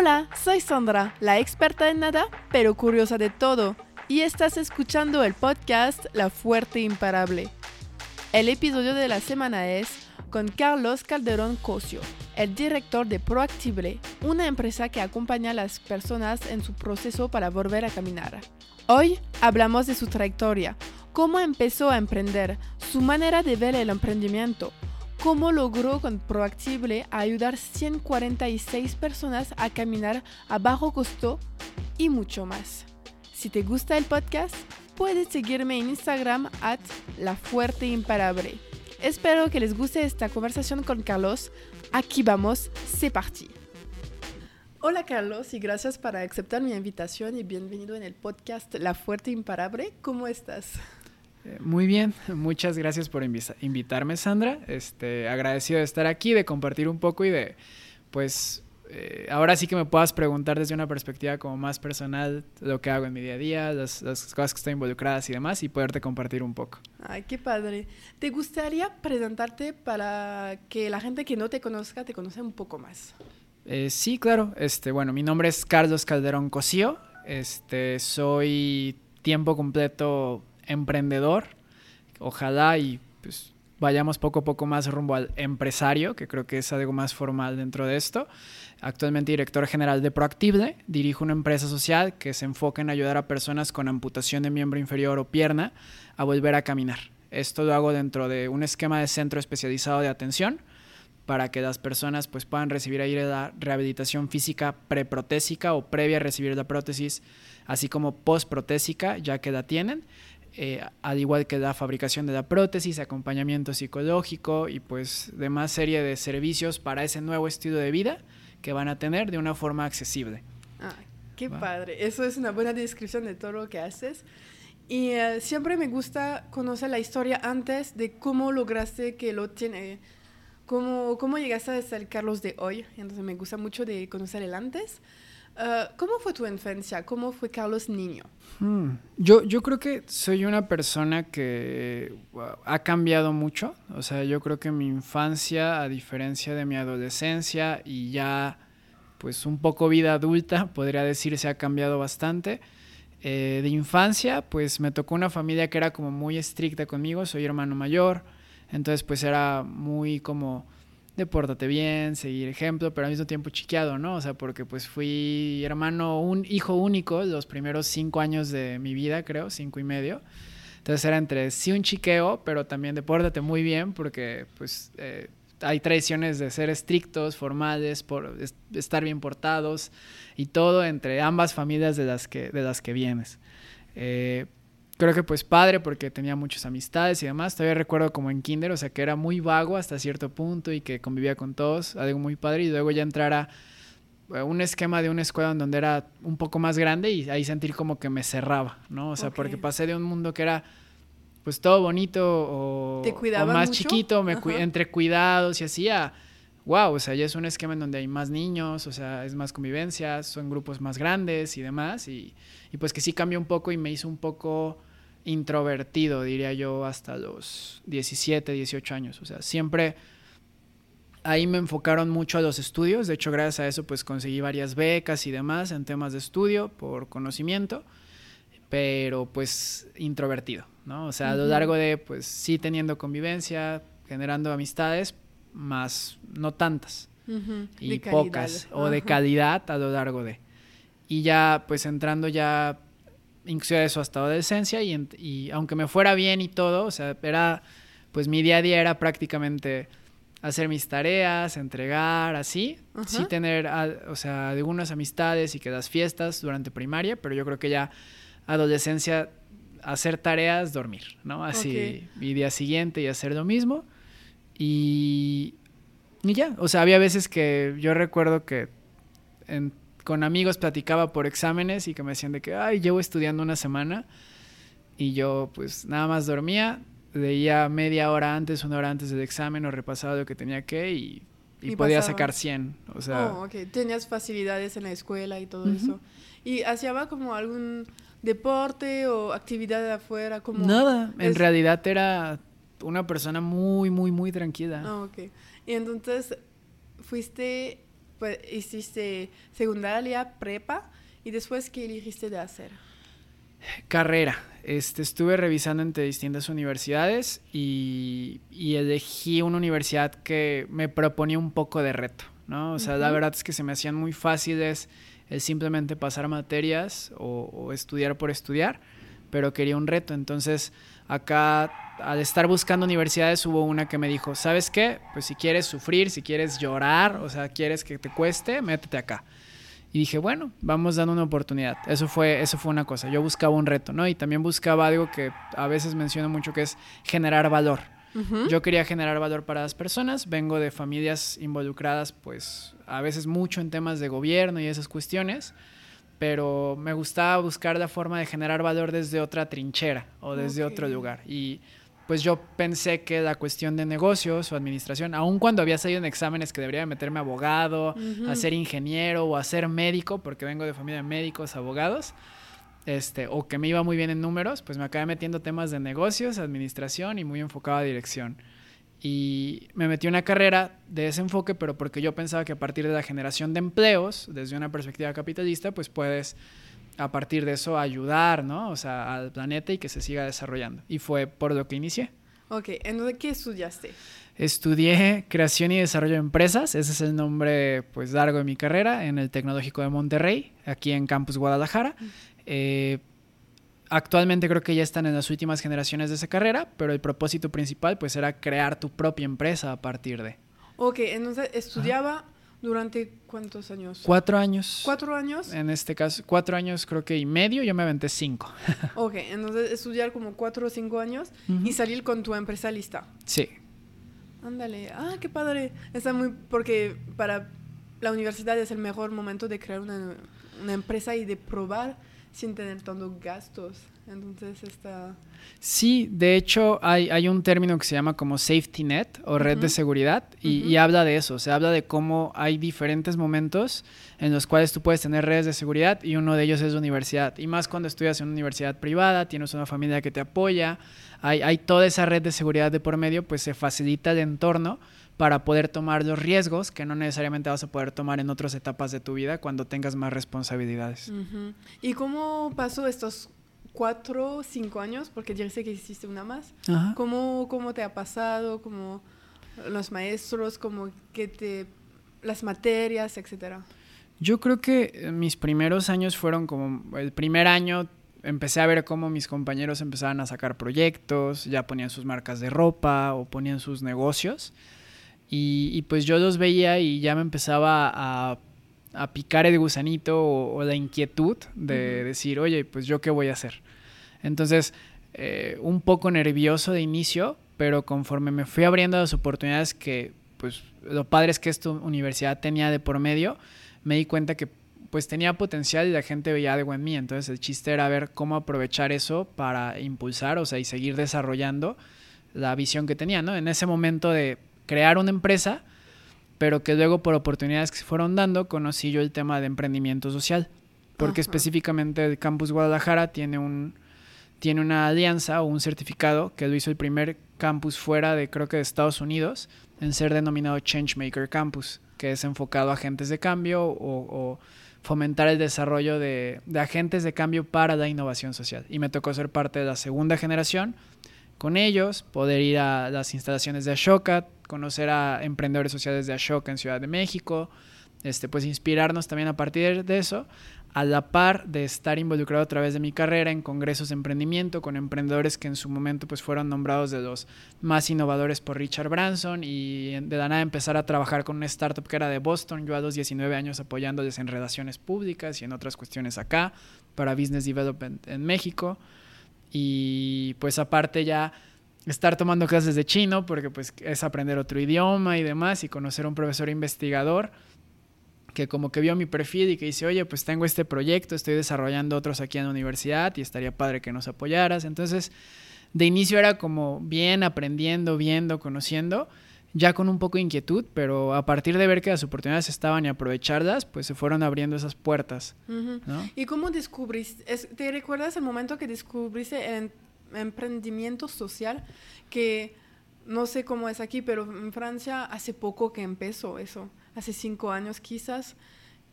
Hola, soy Sandra, la experta en nada, pero curiosa de todo, y estás escuchando el podcast La Fuerte Imparable. El episodio de la semana es con Carlos Calderón Cosio, el director de Proactible, una empresa que acompaña a las personas en su proceso para volver a caminar. Hoy hablamos de su trayectoria, cómo empezó a emprender, su manera de ver el emprendimiento, cómo logró con Proactible ayudar 146 personas a caminar a bajo costo y mucho más. Si te gusta el podcast, puedes seguirme en Instagram at La Fuerte Imparable. Espero que les guste esta conversación con Carlos. Aquí vamos, c'est parti. Hola Carlos y gracias por aceptar mi invitación y bienvenido en el podcast La Fuerte Imparable. ¿Cómo estás? Eh, muy bien, muchas gracias por invitarme, Sandra. Este, agradecido de estar aquí, de compartir un poco y de, pues, eh, ahora sí que me puedas preguntar desde una perspectiva como más personal lo que hago en mi día a día, las, las, cosas que estoy involucradas y demás, y poderte compartir un poco. Ay, qué padre. ¿Te gustaría presentarte para que la gente que no te conozca te conozca un poco más? Eh, sí, claro. Este, bueno, mi nombre es Carlos Calderón Cosío. Este, soy tiempo completo emprendedor. Ojalá y pues vayamos poco a poco más rumbo al empresario, que creo que es algo más formal dentro de esto. Actualmente director general de Proactive, dirijo una empresa social que se enfoca en ayudar a personas con amputación de miembro inferior o pierna a volver a caminar. Esto lo hago dentro de un esquema de centro especializado de atención para que las personas pues, puedan recibir ahí la rehabilitación física preprotésica o previa a recibir la prótesis, así como postprotésica, ya que la tienen eh, al igual que la fabricación de la prótesis, acompañamiento psicológico y pues demás serie de servicios para ese nuevo estilo de vida que van a tener de una forma accesible. Ah, qué padre. Eso es una buena descripción de todo lo que haces. Y eh, siempre me gusta conocer la historia antes de cómo lograste que lo tiene, cómo, cómo llegaste a ser Carlos de hoy. Entonces me gusta mucho de conocer el antes. Ah, ¿Cómo fue tu infancia? ¿Cómo fue Carlos niño? Hmm. Yo, yo creo que soy una persona que ha cambiado mucho. O sea, yo creo que mi infancia, a diferencia de mi adolescencia y ya pues un poco vida adulta, podría decirse, ha cambiado bastante. Eh, de infancia, pues me tocó una familia que era como muy estricta conmigo, soy hermano mayor, entonces pues era muy como de bien, seguir ejemplo, pero al mismo tiempo chiqueado, ¿no? O sea, porque pues fui hermano, un hijo único los primeros cinco años de mi vida, creo, cinco y medio. Entonces era entre sí un chiqueo, pero también de muy bien, porque pues eh, hay tradiciones de ser estrictos, formales, por estar bien portados y todo entre ambas familias de las que, de las que vienes. Eh, creo que pues padre porque tenía muchas amistades y demás. Todavía recuerdo como en kinder, o sea, que era muy vago hasta cierto punto y que convivía con todos, algo muy padre. Y luego ya entrar a eh, un esquema de una escuela donde era un poco más grande y ahí sentir como que me cerraba, ¿no? O sea, porque pasé de un mundo que era pues todo bonito o, más chiquito, me entre cuidados y así a wow, o sea, ya es un esquema en donde hay más niños, o sea, es más convivencia, son grupos más grandes y demás, y, y pues que sí cambió un poco y me hizo un poco introvertido, diría yo, hasta los 17, 18 años. O sea, siempre ahí me enfocaron mucho a los estudios. De hecho, gracias a eso, pues conseguí varias becas y demás en temas de estudio por conocimiento, pero pues introvertido, ¿no? O sea, a lo largo de, pues sí teniendo convivencia, generando amistades, más no tantas y pocas, o de calidad a lo largo de. Y ya, pues entrando ya inclusive eso hasta adolescencia y, y aunque me fuera bien y todo, o sea, era, pues mi día a día era prácticamente hacer mis tareas, entregar, así, sí tener, o sea, algunas amistades y que das fiestas durante primaria, pero yo creo que ya adolescencia, hacer tareas, dormir, ¿no? Así, mi día siguiente y hacer lo mismo. Y, y ya, o sea, había veces que yo recuerdo que en con amigos platicaba por exámenes y que me decían de que, ay, llevo estudiando una semana y yo pues nada más dormía, leía media hora antes, una hora antes del examen o repasaba lo que tenía que y, podía sacar 100. O sea, oh, Tenías facilidades en la escuela y todo eso. ¿Y hacía como algún deporte o actividad de afuera? Como Nada, en realidad era una persona muy, muy, muy tranquila. Ah, ok. Y entonces fuiste pues, hiciste secundaria, prepa, y después, ¿qué elegiste de hacer? Carrera. Este, estuve revisando entre distintas universidades y, elegí una universidad que me proponía un poco de reto, ¿no? O sea, la verdad es que se me hacían muy fáciles el simplemente pasar materias o, o estudiar por estudiar, pero quería un reto. Entonces, acá, al estar buscando universidades, hubo una que me dijo, ¿sabes qué? Pues si quieres sufrir, si quieres llorar, o sea, quieres que te cueste, métete acá. Y dije, bueno, vamos dando una oportunidad. Eso fue, eso fue una cosa. Yo buscaba un reto, ¿no? Y también buscaba algo que a veces menciono mucho, que es generar valor. Yo quería generar valor para las personas. Vengo de familias involucradas, pues, a veces mucho en temas de gobierno y esas cuestiones. Pero me gustaba buscar la forma de generar valor desde otra trinchera o desde otro lugar. Y pues yo pensé que la cuestión de negocios o administración, aun cuando había salido en exámenes que debería meterme abogado, a ser ingeniero o a ser médico, porque vengo de familia de médicos, abogados, este, o que me iba muy bien en números, pues me acabé metiendo temas de negocios, administración y muy enfocado a dirección. Y me metí una carrera de ese enfoque, pero porque yo pensaba que a partir de la generación de empleos, desde una perspectiva capitalista, pues puedes a partir de eso ayudar, ¿no? O sea, al planeta y que se siga desarrollando. Y fue por lo que inicié. Ok, ¿en qué estudiaste? Estudié creación y desarrollo de empresas, ese es el nombre pues largo de mi carrera, en el Tecnológico de Monterrey, aquí en Campus Guadalajara. Eh, actualmente creo que ya están en las últimas generaciones de esa carrera, pero el propósito principal pues era crear tu propia empresa a partir de. Ok, entonces estudiaba... ¿Durante cuántos años? Cuatro años. ¿Cuatro años? En este caso, cuatro años creo que y medio, yo me aventé cinco. ok, entonces estudiar como cuatro o cinco años y salir con tu empresa lista. Sí. Ándale, ah, qué padre. Está muy, porque para la universidad es el mejor momento de crear una, una empresa y de probar sin tener tantos gastos. Entonces está... Sí, de hecho hay, hay, un término que se llama como safety net o red de seguridad y, habla de eso, se habla de cómo hay diferentes momentos en los cuales tú puedes tener redes de seguridad y uno de ellos es la universidad. Y más cuando estudias en una universidad privada, tienes una familia que te apoya, hay, hay toda esa red de seguridad de por medio, pues se facilita el entorno para poder tomar los riesgos que no necesariamente vas a poder tomar en otras etapas de tu vida cuando tengas más responsabilidades. ¿Y cómo pasó estos cuatro, cinco años, porque ya sé que hiciste una más. ¿Cómo, ¿Cómo te ha pasado? ¿Cómo los maestros? ¿Cómo que te... las materias, etcétera? Yo creo que mis primeros años fueron como... El primer año empecé a ver cómo mis compañeros empezaban a sacar proyectos, ya ponían sus marcas de ropa o ponían sus negocios. Y, pues yo los veía y ya me empezaba a a picar el gusanito o, la inquietud de decir, oye, pues yo qué voy a hacer. Entonces, eh, un poco nervioso de inicio, pero conforme me fui abriendo las oportunidades que, pues, lo padre es que esta universidad tenía de por medio, me di cuenta que pues tenía potencial y la gente veía algo en mí. Entonces el chiste era ver cómo aprovechar eso para impulsar, o sea, y seguir desarrollando la visión que tenía, ¿no? En ese momento de crear una empresa, pero que luego por oportunidades que se fueron dando conocí yo el tema de emprendimiento social, porque específicamente el Campus Guadalajara tiene un tiene una alianza o un certificado que lo hizo el primer campus fuera de creo que de Estados Unidos en ser denominado Changemaker Campus, que es enfocado a agentes de cambio o, fomentar el desarrollo de, de, agentes de cambio para la innovación social. Y me tocó ser parte de la segunda generación con ellos, poder ir a las instalaciones de Ashoka, conocer a emprendedores sociales de Ashoka en Ciudad de México, este, pues inspirarnos también a partir de eso, a la par de estar involucrado a través de mi carrera en congresos de emprendimiento con emprendedores que en su momento pues fueron nombrados de los más innovadores por Richard Branson y de la nada empezar a trabajar con una startup que era de Boston, yo a los 19 años apoyándoles en relaciones públicas y en otras cuestiones acá para Business Development en México y pues aparte ya estar tomando clases de chino, porque pues es aprender otro idioma y demás, y conocer a un profesor investigador que como que vio mi perfil y que dice, oye, pues tengo este proyecto, estoy desarrollando otros aquí en la universidad y estaría padre que nos apoyaras. Entonces, de inicio era como bien aprendiendo, viendo, conociendo, ya con un poco de inquietud, pero a partir de ver que las oportunidades estaban y aprovecharlas, pues se fueron abriendo esas puertas. ¿Y cómo descubriste? ¿Te recuerdas el momento que descubriste el emprendimiento social que no sé cómo es aquí, pero en Francia hace poco que empezó eso. hace cinco años quizás,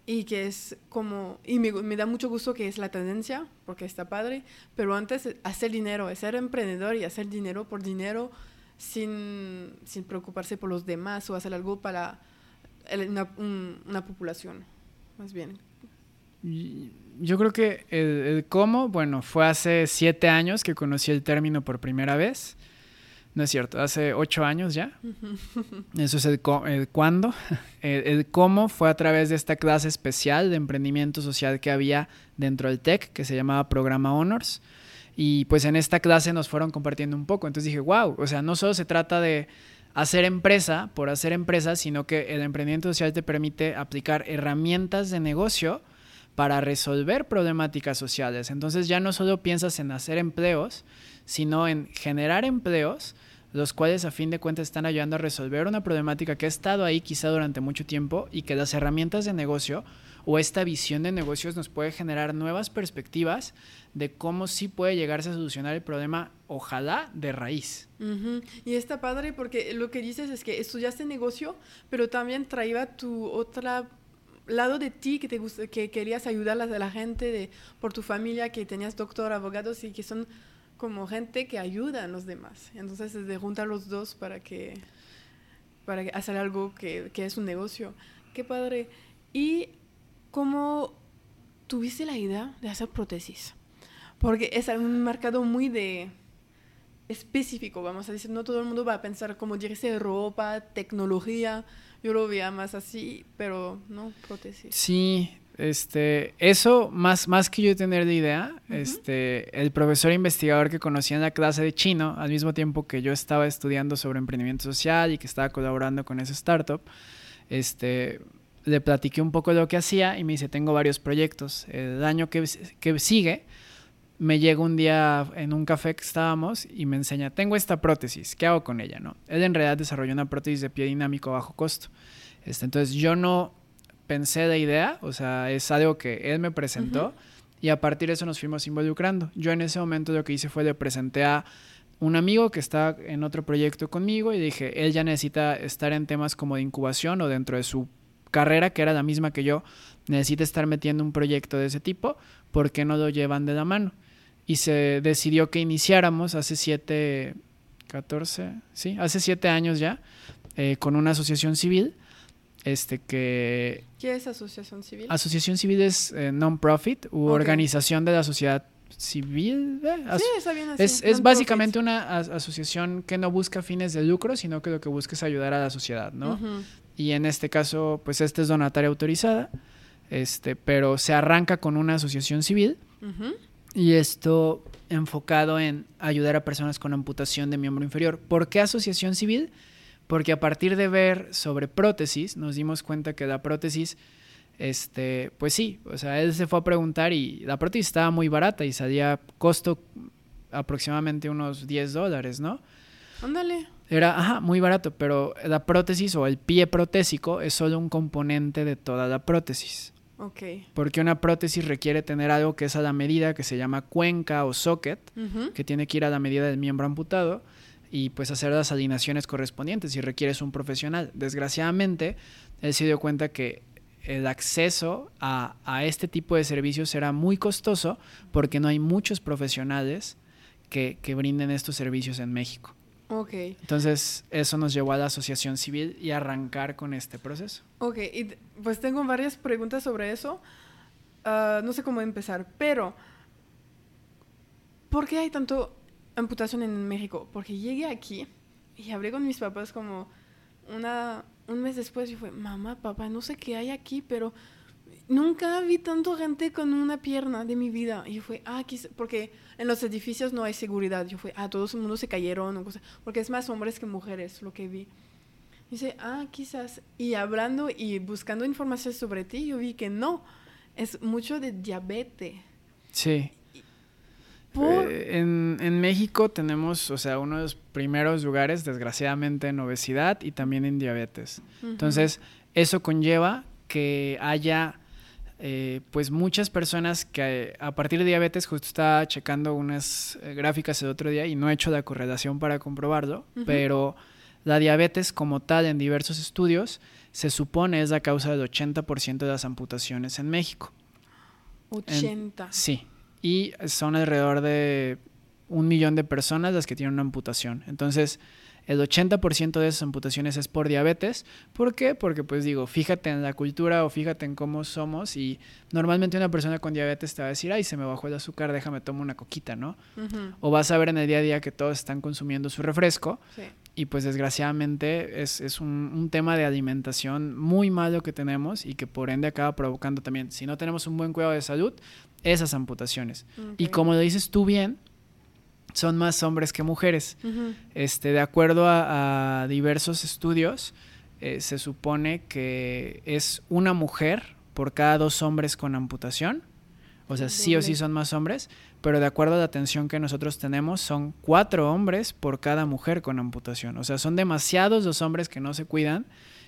y que es como, y me, me, da mucho gusto que es la tendencia, porque está padre, pero antes hacer dinero, ser emprendedor y hacer dinero por dinero sin, sin preocuparse por los demás o hacer algo para una, una población, más bien. Yo creo que el, cómo, bueno, fue hace siete años que conocí el término por primera vez. No es cierto, hace ocho años ya. Eso es el, el cuándo. El, cómo fue a través de esta clase especial de emprendimiento social que había dentro del TEC, que se llamaba Programa Honors. Y pues en esta clase nos fueron compartiendo un poco. Entonces dije, wow, o sea, no solo se trata de hacer empresa por hacer empresa, sino que el emprendimiento social te permite aplicar herramientas de negocio para resolver problemáticas sociales. Entonces ya no solo piensas en hacer empleos, sino en generar empleos los cuales a fin de cuentas están ayudando a resolver una problemática que ha estado ahí quizá durante mucho tiempo y que las herramientas de negocio o esta visión de negocios nos puede generar nuevas perspectivas de cómo sí puede llegarse a solucionar el problema, ojalá de raíz. Y está padre porque lo que dices es que estudiaste negocio, pero también traía tu otra lado de ti que te que querías ayudar a la gente de, por tu familia que tenías doctor abogados y que son como gente que ayuda a los demás. Entonces, de juntar los dos para que para hacer algo que, que, es un negocio. Qué padre. ¿Y cómo tuviste la idea de hacer prótesis? Porque es un mercado muy de específico, vamos a decir, no todo el mundo va a pensar como dirse ropa, tecnología, yo lo veía más así, pero no, prótesis. Sí, este, eso, más, más que yo tener de idea, este, el profesor investigador que conocí en la clase de chino, al mismo tiempo que yo estaba estudiando sobre emprendimiento social y que estaba colaborando con esa startup, este, le platiqué un poco de lo que hacía y me dice, tengo varios proyectos. El año que, que sigue, me llega un día en un café que estábamos y me enseña, tengo esta prótesis, ¿qué hago con ella? ¿no? Él en realidad desarrolló una prótesis de pie dinámico a bajo costo. Este, entonces yo no pensé de idea, o sea, es algo que él me presentó y a partir de eso nos fuimos involucrando. Yo en ese momento lo que hice fue le presenté a un amigo que está en otro proyecto conmigo y dije, él ya necesita estar en temas como de incubación o dentro de su carrera, que era la misma que yo, necesita estar metiendo un proyecto de ese tipo, ¿por qué no lo llevan de la mano? Y se decidió que iniciáramos hace siete, 14, sí, hace siete años ya, eh, con una asociación civil este que... ¿Qué es asociación civil? Asociación civil es eh, non-profit u organización de la sociedad civil. ¿eh? sí, está bien así. Es, es básicamente una asociación que no busca fines de lucro, sino que lo que busca es ayudar a la sociedad, ¿no? Y en este caso, pues este es donataria autorizada, este, pero se arranca con una asociación civil y esto enfocado en ayudar a personas con amputación de miembro inferior. ¿Por qué asociación civil? porque a partir de ver sobre prótesis nos dimos cuenta que la prótesis, este, pues sí, o sea, él se fue a preguntar y la prótesis estaba muy barata y salía costo aproximadamente unos 10 dólares, ¿no? Ándale. Era, ajá, muy barato, pero la prótesis o el pie protésico es solo un componente de toda la prótesis. Ok. Porque una prótesis requiere tener algo que es a la medida, que se llama cuenca o socket, que tiene que ir a la medida del miembro amputado y pues hacer las alineaciones correspondientes si requieres un profesional. Desgraciadamente, él se dio cuenta que el acceso a, este tipo de servicios será muy costoso porque no hay muchos profesionales que, brinden estos servicios en México. Ok. Entonces, eso nos llevó a la asociación civil y arrancar con este proceso. Ok, y pues tengo varias preguntas sobre eso. Ah, no sé cómo empezar, pero ¿por qué hay tanto amputación en México, porque llegué aquí y hablé con mis papás como una, un mes después y fue, mamá, papá, no sé qué hay aquí, pero nunca vi tanto gente con una pierna de mi vida. Y fue, ah, porque en los edificios no hay seguridad. Yo fue, ah, todo el mundo se cayeron o cosas, porque es más hombres que mujeres lo que vi. Y dice, ah, quizás. Y hablando y buscando información sobre ti, yo vi que no, es mucho de diabetes. Sí. Eh, en, México tenemos, o sea, uno de los primeros lugares, desgraciadamente, en obesidad y también en diabetes. Entonces, eso conlleva que haya, eh, pues, muchas personas que a partir de diabetes, justo estaba checando unas eh, gráficas el otro día y no he hecho la correlación para comprobarlo, pero la diabetes como tal en diversos estudios se supone es la causa del 80% de las amputaciones en México. 80. sí, y son alrededor de un millón de personas las que tienen una amputación. Entonces, el 80% de esas amputaciones es por diabetes. ¿Por qué? Porque pues digo, fíjate en la cultura o fíjate en cómo somos y normalmente una persona con diabetes te va a decir, ay, se me bajó el azúcar, déjame tomar una coquita, ¿no? O vas a ver en el día a día que todos están consumiendo su refresco y pues desgraciadamente es, es un, un, tema de alimentación muy malo que tenemos y que por ende acaba provocando también, si no tenemos un buen cuidado de salud, esas amputaciones. Y como lo dices tú bien, son más hombres que mujeres. este, de acuerdo a, diversos estudios, eh, se supone que es una mujer por cada dos hombres con amputación. O sea, sí o sí son más hombres, pero de acuerdo a la atención que nosotros tenemos, son cuatro hombres por cada mujer con amputación. O sea, son demasiados los hombres que no se cuidan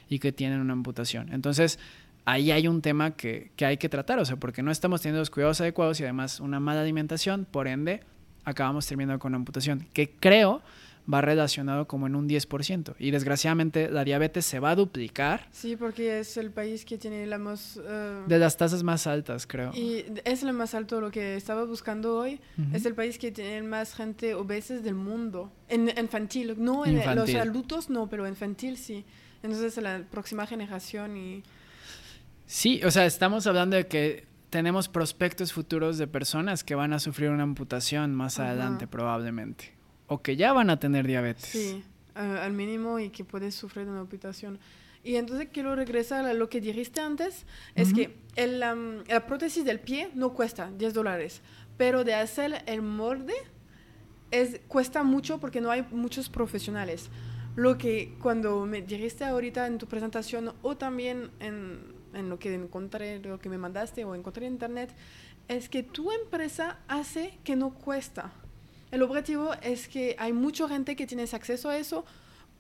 y que tienen una amputación. Entonces, ahí hay un tema que, que hay que tratar, o sea, porque no estamos teniendo los cuidados adecuados y además una mala alimentación, por ende, acabamos terminando con amputación, que creo va relacionado como en un 10%. Y desgraciadamente la diabetes se va a duplicar. Sí, porque es el país que tiene la más... Eh, de las tasas más altas, creo. Y es lo más alto, lo que estaba buscando hoy. Es el país que tiene más gente obesa del mundo. En infantil, no en los adultos, no, pero infantil sí. Entonces la próxima generación y... Sí, o sea, estamos hablando de que tenemos prospectos futuros de personas que van a sufrir una amputación más adelante probablemente. O que ya van a tener diabetes. Sí, al mínimo y que puedes sufrir una amputación. Y entonces quiero regresar a lo que dijiste antes, es que el, la prótesis del pie no cuesta 10 dólares, pero de hacer el molde es, cuesta mucho porque no hay muchos profesionales. Lo que cuando me dijiste ahorita en tu presentación o también en, en lo que encontré, lo que me mandaste o encontré en internet, es que tu empresa hace que no cuesta. El objetivo es que hay mucha gente que tiene acceso a eso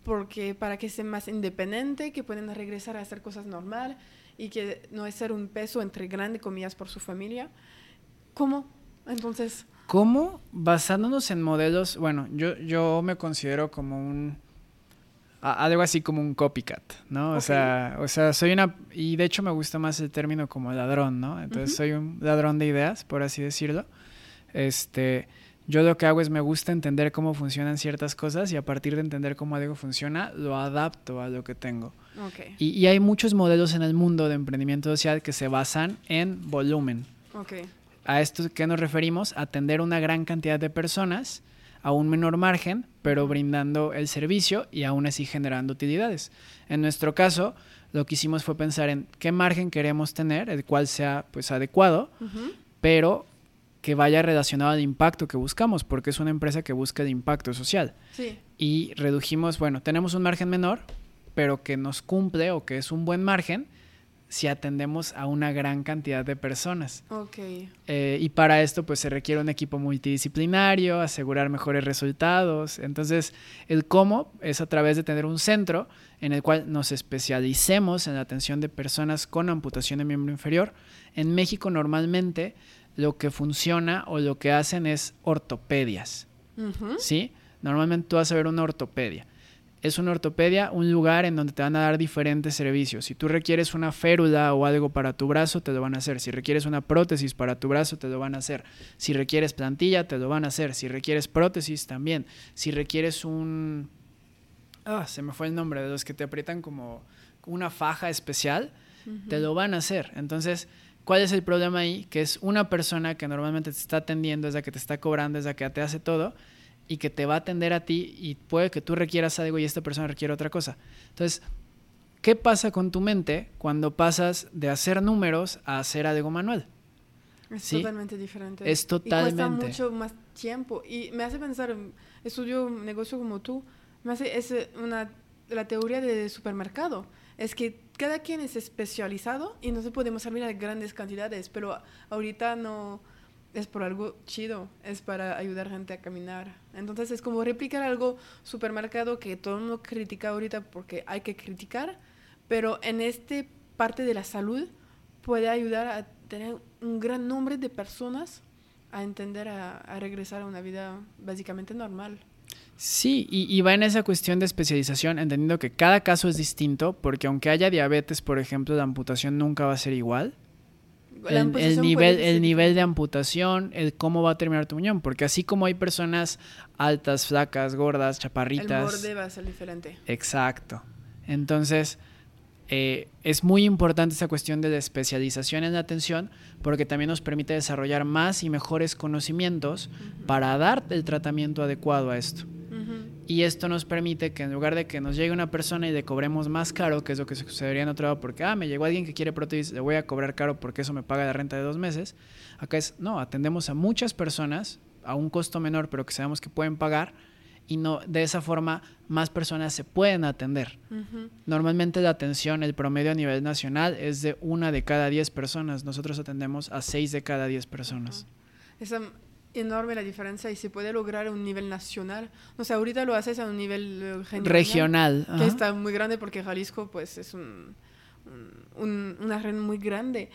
porque para que sea más independiente, que pueden regresar a hacer cosas normal y que no es ser un peso entre grandes comillas por su familia. ¿Cómo? Entonces... ¿Cómo? Basándonos en modelos, bueno, yo, yo me considero como un algo así como un copycat, ¿no? O sea, o sea, soy una y de hecho me gusta más el término como ladrón, ¿no? Entonces soy un ladrón de ideas, por así decirlo. Este, yo lo que hago es me gusta entender cómo funcionan ciertas cosas y a partir de entender cómo algo funciona, lo adapto a lo que tengo. Okay. Y, y, hay muchos modelos en el mundo de emprendimiento social que se basan en volumen. Okay. A esto que nos referimos, atender una gran cantidad de personas a un menor margen, pero brindando el servicio y aún así generando utilidades. En nuestro caso, lo que hicimos fue pensar en qué margen queremos tener, el cual sea pues adecuado, pero que vaya relacionado al impacto que buscamos, porque es una empresa que busca el impacto social. Y redujimos, bueno, tenemos un margen menor, pero que nos cumple o que es un buen margen si atendemos a una gran cantidad de personas. Okay. Eh, y para esto pues se requiere un equipo multidisciplinario, asegurar mejores resultados. Entonces el cómo es a través de tener un centro en el cual nos especialicemos en la atención de personas con amputación de miembro inferior. En México normalmente lo que funciona o lo que hacen es ortopedias. ¿Sí? Normalmente tú vas a ver una ortopedia es una ortopedia, un lugar en donde te van a dar diferentes servicios. Si tú requieres una férula o algo para tu brazo, te lo van a hacer. Si requieres una prótesis para tu brazo, te lo van a hacer. Si requieres plantilla, te lo van a hacer. Si requieres prótesis, también. Si requieres un... Ah, se me fue el nombre, de los que te aprietan como una faja especial, te lo van a hacer. Entonces, ¿cuál es el problema ahí? Que es una persona que normalmente te está atendiendo, es la que te está cobrando, es la que te hace todo y que te va a atender a ti y puede que tú requieras algo y esta persona requiere otra cosa. Entonces, ¿qué pasa con tu mente cuando pasas de hacer números a hacer algo manual? Es totalmente diferente. Es totalmente. Y cuesta mucho más tiempo. Y me hace pensar, estudio un negocio como tú, me hace, es una, la teoría de supermercado. Es que cada quien es especializado y no se podemos servir a grandes cantidades, pero ahorita no es por algo chido, es para ayudar gente a caminar. Entonces es como replicar algo supermercado que todo el mundo critica ahorita porque hay que criticar, pero en este parte de la salud puede ayudar a tener un gran nombre de personas a entender, a, regresar a una vida básicamente normal. Sí, y, va en esa cuestión de especialización, entendiendo que cada caso es distinto, porque aunque haya diabetes, por ejemplo, la amputación nunca va a ser igual. El, nivel, el nivel de amputación, el cómo va a terminar tu muñón, porque así como hay personas altas, flacas, gordas, chaparritas. El borde va a ser diferente. Exacto. Entonces, eh, es muy importante esa cuestión de la especialización en la atención porque también nos permite desarrollar más y mejores conocimientos para dar el tratamiento adecuado a esto. Y esto nos permite que en lugar de que nos llegue una persona y le cobremos más caro, que es lo que sucedería en otro lado, porque, ah, me llegó alguien que quiere prótesis, le voy a cobrar caro porque eso me paga la renta de dos meses. Acá es, no, atendemos a muchas personas a un costo menor, pero que sabemos que pueden pagar y no de esa forma más personas se pueden atender. Normalmente la atención, el promedio a nivel nacional es de una de cada diez personas. Nosotros atendemos a seis de cada diez personas enorme la diferencia y se puede lograr a un nivel nacional. O sea, ahorita lo haces a un nivel eh, regional, que está muy grande porque Jalisco pues es un, una red muy grande.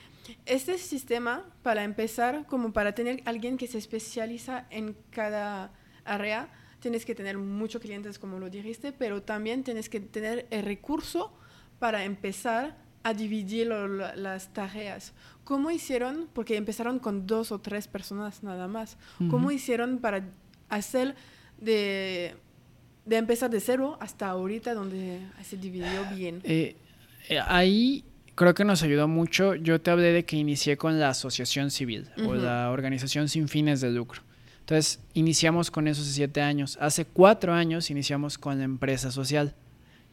Este sistema, para empezar, como para tener alguien que se especializa en cada área, tienes que tener muchos clientes, como lo dijiste, pero también tienes que tener el recurso para empezar a dividir las tareas. ¿Cómo hicieron? Porque empezaron con dos o tres personas nada más. ¿Cómo hicieron para hacer de, de, empezar de cero hasta ahorita donde se dividió bien? Eh, eh, ahí creo que nos ayudó mucho. Yo te hablé de que inicié con la asociación civil o la organización sin fines de lucro. Entonces, iniciamos con esos siete años. Hace cuatro años iniciamos con la empresa social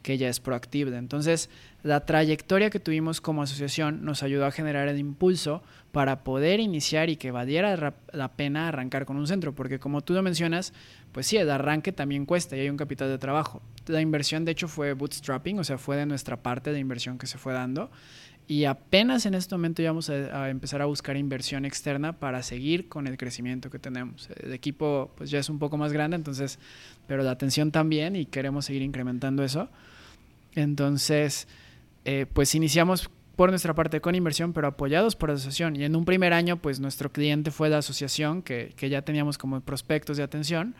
que ya es proactiva. Entonces, la trayectoria que tuvimos como asociación nos ayudó a generar el impulso para poder iniciar y que valiera la pena arrancar con un centro, porque como tú lo mencionas, pues sí, el arranque también cuesta y hay un capital de trabajo. La inversión, de hecho, fue bootstrapping, o sea, fue de nuestra parte de inversión que se fue dando. Y apenas en este momento ya vamos a, a, empezar a buscar inversión externa para seguir con el crecimiento que tenemos. El equipo pues ya es un poco más grande, entonces, pero la atención también y queremos seguir incrementando eso. Entonces, eh, pues iniciamos por nuestra parte con inversión, pero apoyados por la asociación. Y en un primer año, pues nuestro cliente fue la asociación, que, que, ya teníamos como prospectos de atención,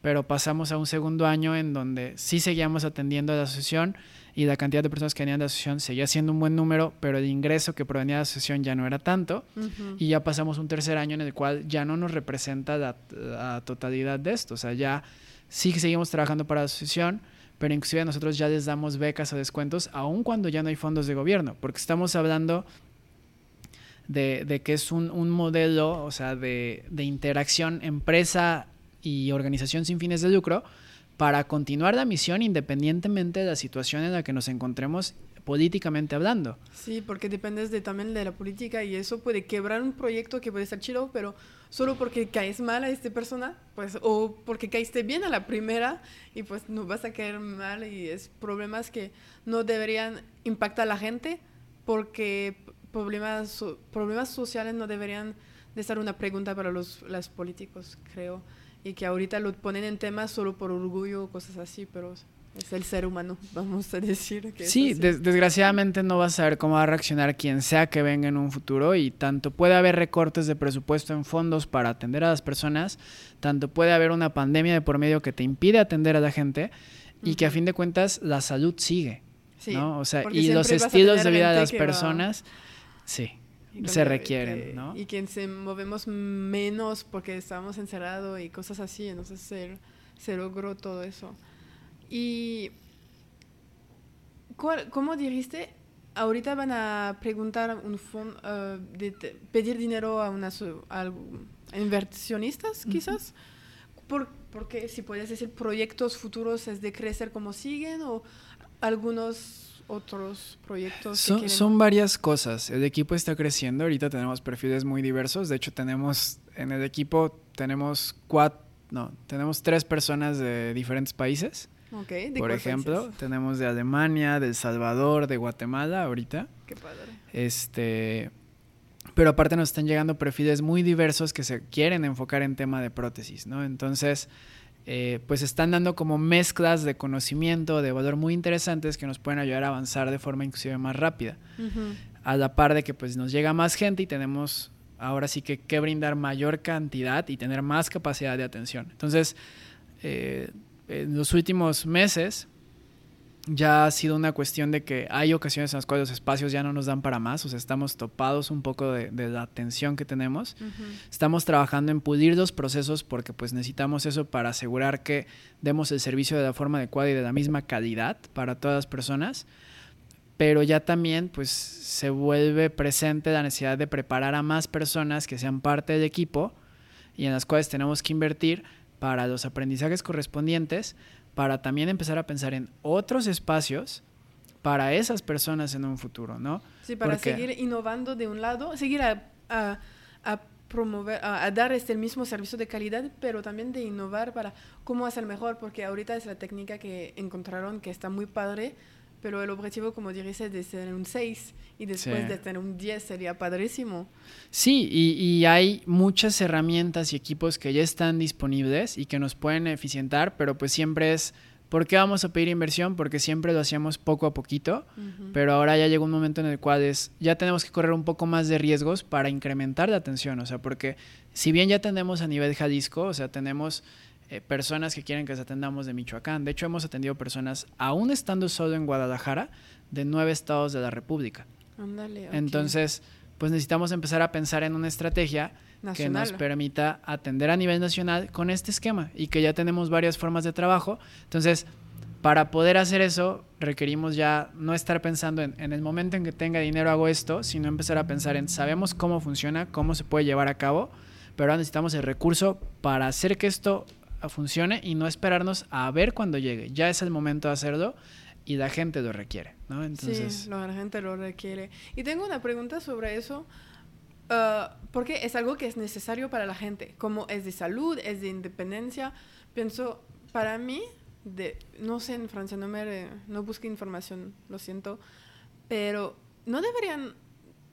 pero pasamos a un segundo año en donde sí seguíamos atendiendo a la asociación y la cantidad de personas que venían de la asociación seguía siendo un buen número, pero el ingreso que provenía de la asociación ya no era tanto. Y ya pasamos un tercer año en el cual ya no nos representa la, la totalidad de esto. O sea, ya sí seguimos trabajando para la asociación, pero inclusive nosotros ya les damos becas o descuentos aun cuando ya no hay fondos de gobierno, porque estamos hablando de, que es un, modelo, o sea, de, de, interacción empresa y organización sin fines de lucro para continuar la misión independientemente de la situación en la que nos encontremos políticamente hablando. Sí, porque dependes de, también de la política y eso puede quebrar un proyecto que puede ser chido, pero solo porque caes mal a esta persona, pues, o porque caíste bien a la primera y pues no vas a caer mal y es problemas que no deberían impactar a la gente porque problemas, problemas sociales no deberían de ser una pregunta para los, los políticos, creo, y que ahorita lo ponen en tema solo por orgullo o cosas así, pero es el ser humano, vamos a decir. Que sí, desgraciadamente no vas a saber cómo va a reaccionar quien sea que venga en un futuro y tanto puede haber recortes de presupuesto en fondos para atender a las personas, tanto puede haber una pandemia de por medio que te impide atender a la gente y que a fin de cuentas la salud sigue. ¿no? O sea, y los estilos de vida de las personas, sí, se requieren, ¿no? Y que se movemos menos porque estábamos encerrados y cosas así, entonces se, se logró todo eso. Y, ¿cómo dijiste? Ahorita van a preguntar un fondo, de pedir dinero a, inversionistas, quizás. ¿Por, porque si puedes decir proyectos futuros es de crecer como siguen o algunos otros proyectos? Son, son varias cosas. El equipo está creciendo. Ahorita tenemos perfiles muy diversos. De hecho, tenemos en el equipo tenemos cuatro, no, tenemos tres personas de diferentes países. Por ejemplo, tenemos de Alemania, de El Salvador, de Guatemala ahorita. Qué padre. Este, pero aparte nos están llegando perfiles muy diversos que se quieren enfocar en tema de prótesis, ¿no? Entonces, eh, pues están dando como mezclas de conocimiento, de valor muy interesantes que nos pueden ayudar a avanzar de forma inclusive más rápida. A la par de que pues nos llega más gente y tenemos ahora sí que que brindar mayor cantidad y tener más capacidad de atención. Entonces, eh, en los últimos meses ya ha sido una cuestión de que hay ocasiones en las cuales los espacios ya no nos dan para más, o sea, estamos topados un poco de, la atención que tenemos. Estamos trabajando en pulir los procesos porque pues necesitamos eso para asegurar que demos el servicio de la forma adecuada y de la misma calidad para todas las personas. Pero ya también pues se vuelve presente la necesidad de preparar a más personas que sean parte del equipo y en las cuales tenemos que invertir para los aprendizajes correspondientes para también empezar a pensar en otros espacios para esas personas en un futuro, ¿no? Sí, para seguir innovando de un lado, seguir a, a, promover, a, dar este, mismo servicio de calidad, pero también de innovar para cómo hacer mejor, porque ahorita es la técnica que encontraron que está muy padre, pero el objetivo, como dices, de ser un 6 y después de tener un 10 sería padrísimo. Sí, y, y, hay muchas herramientas y equipos que ya están disponibles y que nos pueden eficientar, pero pues siempre es, ¿por qué vamos a pedir inversión? Porque siempre lo hacíamos poco a poquito, pero ahora ya llega un momento en el cual es, ya tenemos que correr un poco más de riesgos para incrementar la atención, o sea, porque si bien ya tenemos a nivel Jalisco, o sea, tenemos eh, personas que quieren que les atendamos de Michoacán. De hecho, hemos atendido personas, aún estando solo en Guadalajara, de nueve estados de la República. Entonces, pues necesitamos empezar a pensar en una estrategia que nos permita atender a nivel nacional con este esquema y que ya tenemos varias formas de trabajo. Entonces, para poder hacer eso, requerimos ya no estar pensando en, en el momento en que tenga dinero hago esto, sino empezar a pensar en sabemos cómo funciona, cómo se puede llevar a cabo, pero ahora necesitamos el recurso para hacer que esto funcione y no esperarnos a ver cuando llegue. Ya es el momento de hacerlo y la gente lo requiere, ¿no? Entonces... Sí, la gente lo requiere. Y tengo una pregunta sobre eso, ah, porque es algo que es necesario para la gente, como es de salud, es de independencia. Pienso, para mí, de, no sé en Francia, no, me, no busqué información, lo siento, pero ¿no deberían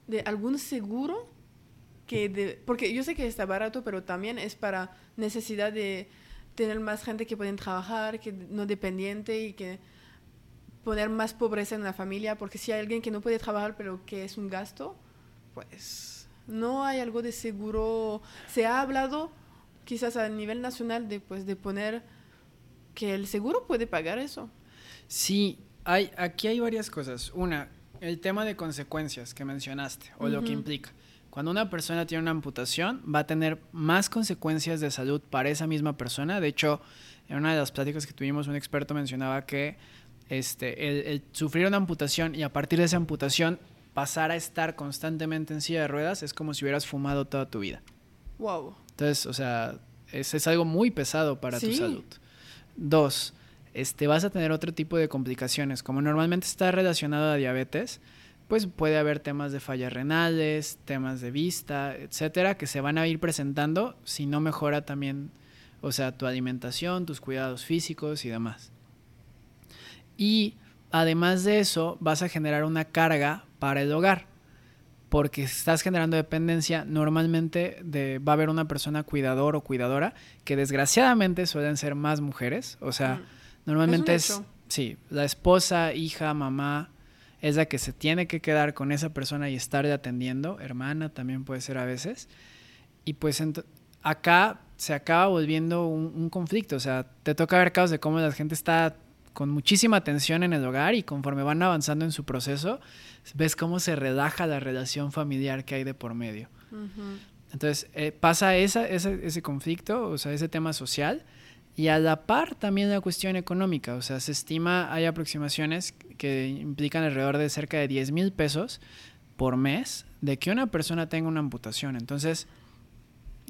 de algún seguro que de, porque yo sé que está barato, pero también es para necesidad de tener más gente que pueden trabajar, que no dependiente y que poner más pobreza en la familia, porque si hay alguien que no puede trabajar pero que es un gasto, pues no hay algo de seguro. Se ha hablado quizás a nivel nacional de, pues, de poner que el seguro puede pagar eso. Sí, hay, aquí hay varias cosas. Una, el tema de consecuencias que mencionaste o lo que implica. Cuando una persona tiene una amputación, va a tener más consecuencias de salud para esa misma persona. De hecho, en una de las pláticas que tuvimos, un experto mencionaba que este, el, sufrir una amputación y a partir de esa amputación pasar a estar constantemente en silla de ruedas es como si hubieras fumado toda tu vida. Wow. Entonces, o sea, es, es algo muy pesado para tu salud. Dos, este, vas a tener otro tipo de complicaciones. Como normalmente está relacionado a diabetes, pues puede haber temas de fallas renales, temas de vista, etcétera, que se van a ir presentando si no mejora también, o sea, tu alimentación, tus cuidados físicos y demás. Y además de eso, vas a generar una carga para el hogar, porque estás generando dependencia, normalmente de, va a haber una persona cuidador o cuidadora, que desgraciadamente suelen ser más mujeres, o sea, normalmente es, sí, la esposa, hija, mamá, es la que se tiene que quedar con esa persona y estarle atendiendo, hermana también puede ser a veces. Y pues acá se acaba volviendo un, conflicto, o sea, te toca ver casos de cómo la gente está con muchísima atención en el hogar y conforme van avanzando en su proceso, ves cómo se relaja la relación familiar que hay de por medio. Entonces, eh, pasa esa, ese, ese conflicto, o sea, ese tema social, y a la par también la cuestión económica, o sea, se estima, hay aproximaciones que implican alrededor de cerca de 10 mil pesos por mes de que una persona tenga una amputación. Entonces,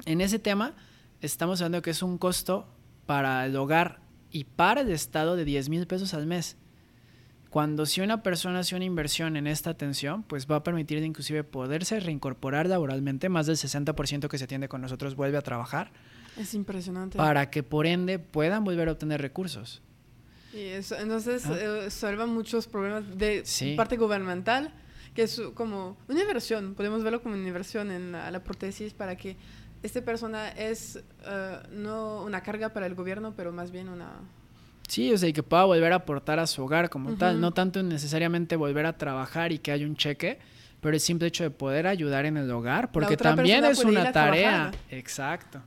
en ese tema, estamos hablando que es un costo para el hogar y para el Estado de 10 mil pesos al mes. Cuando si una persona hace una inversión en esta atención, pues va a permitir inclusive poderse reincorporar laboralmente, más del 60% que se atiende con nosotros vuelve a trabajar es impresionante. Para que por ende puedan volver a obtener recursos. Y eso, entonces ah. eh, muchos problemas de parte gubernamental, que es como una inversión, podemos verlo como una inversión en la, prótesis para que esta persona es eh, no una carga para el gobierno, pero más bien una... Sí, o sea, y que pueda volver a aportar a su hogar como tal, no tanto necesariamente volver a trabajar y que haya un cheque, pero el simple hecho de poder ayudar en el hogar, porque también es una tarea. Exacto.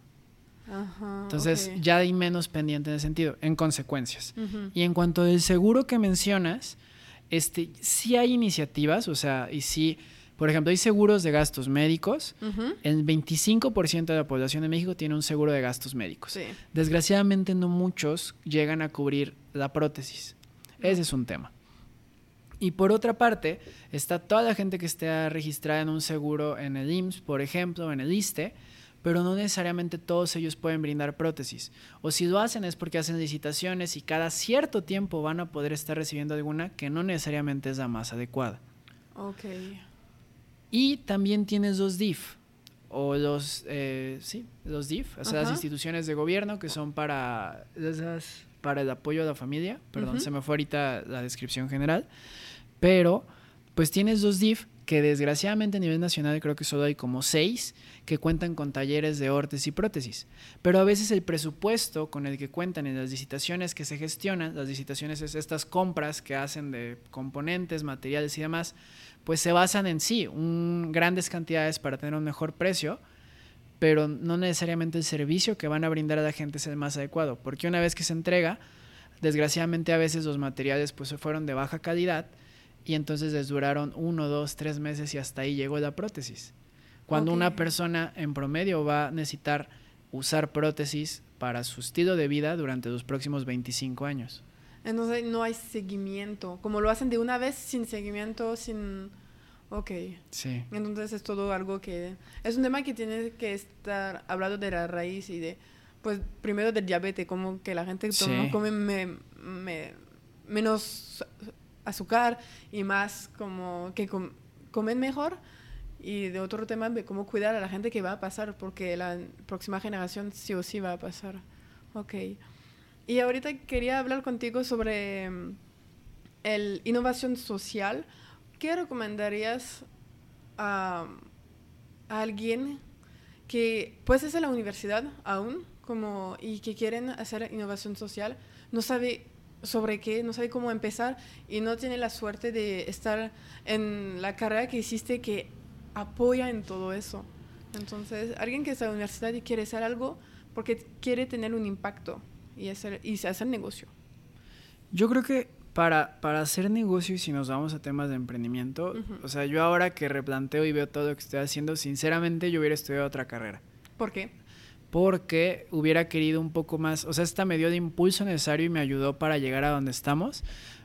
Entonces ya hay menos pendiente en ese sentido, en consecuencias. Y en cuanto del seguro que mencionas, este, sí hay iniciativas, o sea, y sí, por ejemplo, hay seguros de gastos médicos. El 25% de la población de México tiene un seguro de gastos médicos. Desgraciadamente no muchos llegan a cubrir la prótesis. Ese es un tema. Y por otra parte, está toda la gente que esté registrada en un seguro en el IMSS, por ejemplo, en el ISTE, pero no necesariamente todos ellos pueden brindar prótesis. O si lo hacen es porque hacen licitaciones y cada cierto tiempo van a poder estar recibiendo alguna que no necesariamente es la más adecuada. Ok. Y también tienes los DIF, o los, eh, sí, los DIF, o sea, las instituciones de gobierno que son para, esas, para el apoyo a la familia. Perdón, se me fue ahorita la descripción general. Pero, pues tienes dos DIF que desgraciadamente a nivel nacional creo que solo hay como seis que cuentan con talleres de órtesis y prótesis. Pero a veces el presupuesto con el que cuentan en las licitaciones que se gestionan, las licitaciones es estas compras que hacen de componentes, materiales y demás, pues se basan en sí, grandes cantidades para tener un mejor precio, pero no necesariamente el servicio que van a brindar a la gente es el más adecuado, porque una vez que se entrega, desgraciadamente a veces los materiales pues se fueron de baja calidad, y entonces les duraron uno, dos, tres meses y hasta ahí llegó la prótesis. Cuando una persona en promedio va a necesitar usar prótesis para su estilo de vida durante los próximos 25 años. Entonces no hay seguimiento, como lo hacen de una vez sin seguimiento, sin... Ok. Sí. Entonces es todo algo que... Es un tema que tiene que estar hablado de la raíz y de, pues primero del diabetes, como que la gente come menos azúcar y más como que comen mejor. Y de otro tema de cómo cuidar a la gente que va a pasar, porque la próxima generación sí o sí va a pasar. Ok. Y ahorita quería hablar contigo sobre mm, el innovación social. ¿Qué recomendarías a, a alguien que pues es en la universidad aún como y que quieren hacer innovación social, no sabe sobre qué, no sabe cómo empezar y no tiene la suerte de estar en la carrera que hiciste que apoya en todo eso. Entonces, alguien que está en la universidad y quiere hacer algo porque quiere tener un impacto y hacer, y hacer negocio. Yo creo que para, para hacer negocio y si nos vamos a temas de emprendimiento, o sea, yo ahora que replanteo y veo todo lo que estoy haciendo, sinceramente yo hubiera estudiado otra carrera. ¿Por qué? Porque hubiera querido un poco más, o sea, esta me dio el impulso necesario y me ayudó para llegar a donde estamos.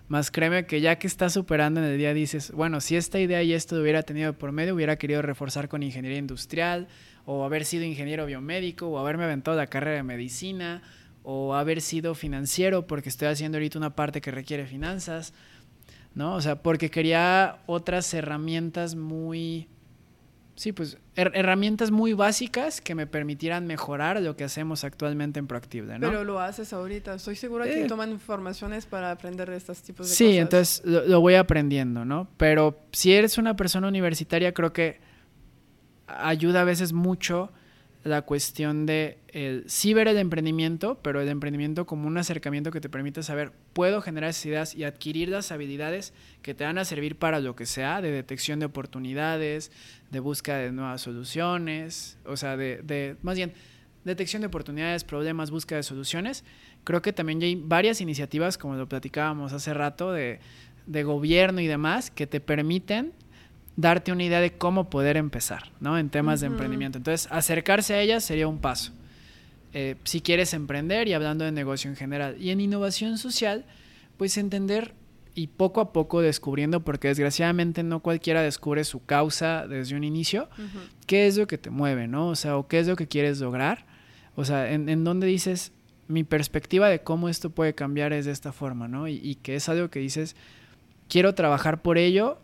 Más créeme que ya que estás superando en el día dices, bueno, si esta idea y esto hubiera tenido por medio, hubiera querido reforzar con ingeniería industrial, o haber sido ingeniero biomédico, o haberme aventado la carrera de medicina, o haber sido financiero, porque estoy haciendo ahorita una parte que requiere finanzas, ¿no? O sea, porque quería otras herramientas muy sí, pues herramientas muy básicas que me permitieran mejorar lo que hacemos actualmente en Proactive, ¿no? Pero lo haces ahorita. Estoy segura que toman informaciones para aprender de estos tipos de sí, cosas. Sí, entonces lo, voy aprendiendo, ¿no? Pero si eres una persona universitaria, creo que ayuda a veces mucho la cuestión de el, sí ver el emprendimiento, pero el emprendimiento como un acercamiento que te permite saber, puedo generar esas ideas y adquirir las habilidades que te van a servir para lo que sea, de detección de oportunidades, de búsqueda de nuevas soluciones, o sea, de, de más bien, detección de oportunidades, problemas, búsqueda de soluciones. Creo que también hay varias iniciativas, como lo platicábamos hace rato, de, de gobierno y demás, que te permiten darte una idea de cómo poder empezar, ¿no? En temas de emprendimiento. Entonces, acercarse a ellas sería un paso. Eh, si quieres emprender y hablando de negocio en general. Y en innovación social, pues entender y poco a poco descubriendo, porque desgraciadamente no cualquiera descubre su causa desde un inicio, qué es lo que te mueve, ¿no? O sea, o qué es lo que quieres lograr. O sea, en, en donde dices, mi perspectiva de cómo esto puede cambiar es de esta forma, ¿no? Y, y que es algo que dices, quiero trabajar por ello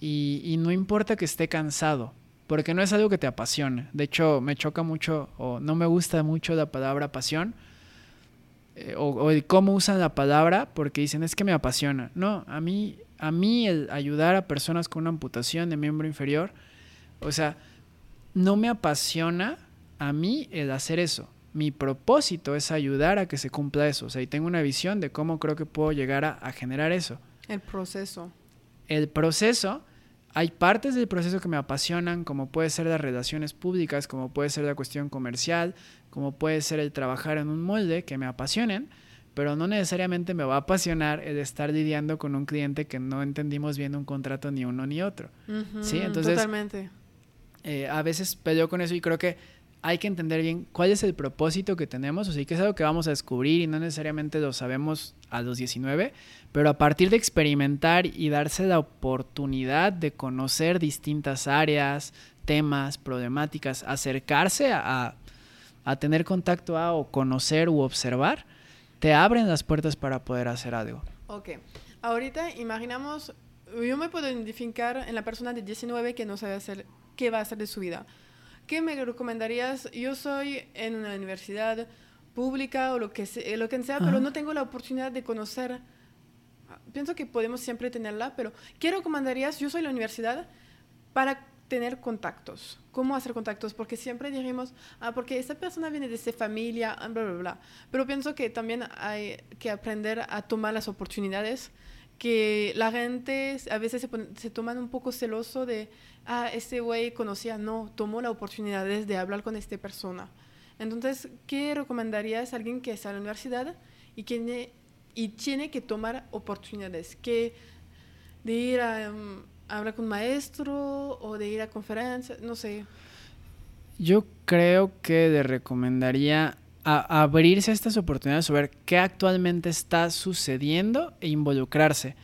y, no importa que esté cansado, porque no es algo que te apasione. De hecho, me choca mucho o no me gusta mucho la palabra pasión eh, o, o, cómo usan la palabra porque dicen es que me apasiona. No, a mí, a mí el ayudar a personas con una amputación de miembro inferior, o sea, no me apasiona a mí el hacer eso. Mi propósito es ayudar a que se cumpla eso. O sea, y tengo una visión de cómo creo que puedo llegar a generar eso. El proceso el proceso hay partes del proceso que me apasionan, como puede ser las relaciones públicas, como puede ser la cuestión comercial, como puede ser el trabajar en un molde, que me apasionen, pero no necesariamente me va a apasionar el estar lidiando con un cliente que no entendimos bien un contrato ni uno ni otro. ¿Sí? Entonces, totalmente. Eh, a veces peleo con eso y creo que hay que entender bien cuál es el propósito que tenemos, o sea, que es algo que vamos a descubrir y no necesariamente lo sabemos a los 19, pero a partir de experimentar y darse la oportunidad de conocer distintas áreas, temas, problemáticas, acercarse a, a tener contacto a o conocer u observar, te abren las puertas para poder hacer algo. Ok, ahorita imaginamos, yo me puedo identificar en la persona de 19 que no sabe hacer qué va a hacer de su vida. ¿Qué me recomendarías? Yo soy en una universidad pública o lo que, sea, lo que sea, pero no tengo la oportunidad de conocer. Pienso que podemos siempre tenerla, pero ¿qué recomendarías? Yo soy la universidad para tener contactos. ¿Cómo hacer contactos? Porque siempre dijimos, ah, porque esta persona viene de esta familia, ah, bla, bla, bla. Pero pienso que también hay que aprender a tomar las oportunidades que la gente a veces se, se toman un poco celoso de, ah, este güey conocía, no, tomó la oportunidad de hablar con esta persona. Entonces, ¿qué recomendarías a alguien que está en la universidad y, tiene, y tiene que tomar oportunidades? Que de ir a, um, hablar con un maestro o de ir a conferencias, no sé. Yo creo que le recomendaría a, abrirse estas oportunidades, ver qué actualmente está sucediendo e involucrarse.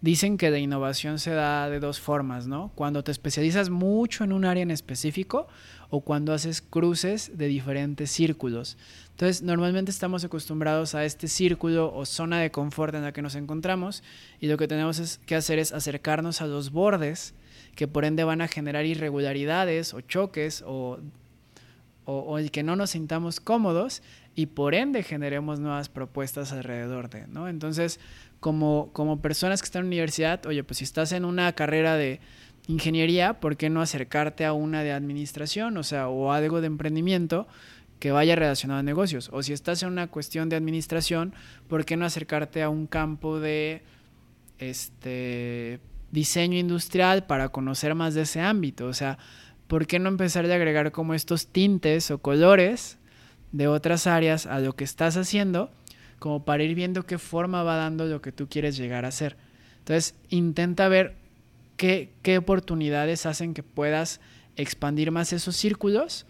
Dicen que la innovación se da de dos formas, ¿no? Cuando te especializas mucho en un área en específico o cuando haces cruces de diferentes círculos. Entonces, normalmente estamos acostumbrados a este círculo o zona de confort en la que nos encontramos y lo que tenemos que hacer es acercarnos a los bordes que por ende van a generar irregularidades o choques o o, el que no nos sintamos cómodos y por ende generemos nuevas propuestas alrededor de, ¿no? Entonces, como, como personas que están en la universidad, oye, pues si estás en una carrera de ingeniería, ¿por qué no acercarte a una de administración, o sea, o algo de emprendimiento que vaya relacionado a negocios? O si estás en una cuestión de administración, ¿por qué no acercarte a un campo de este diseño industrial para conocer más de ese ámbito? O sea, ¿por qué no empezar a agregar como estos tintes o colores de otras áreas a lo que estás haciendo, como para ir viendo qué forma va dando lo que tú quieres llegar a hacer? Entonces, intenta ver qué, qué oportunidades hacen que puedas expandir más esos círculos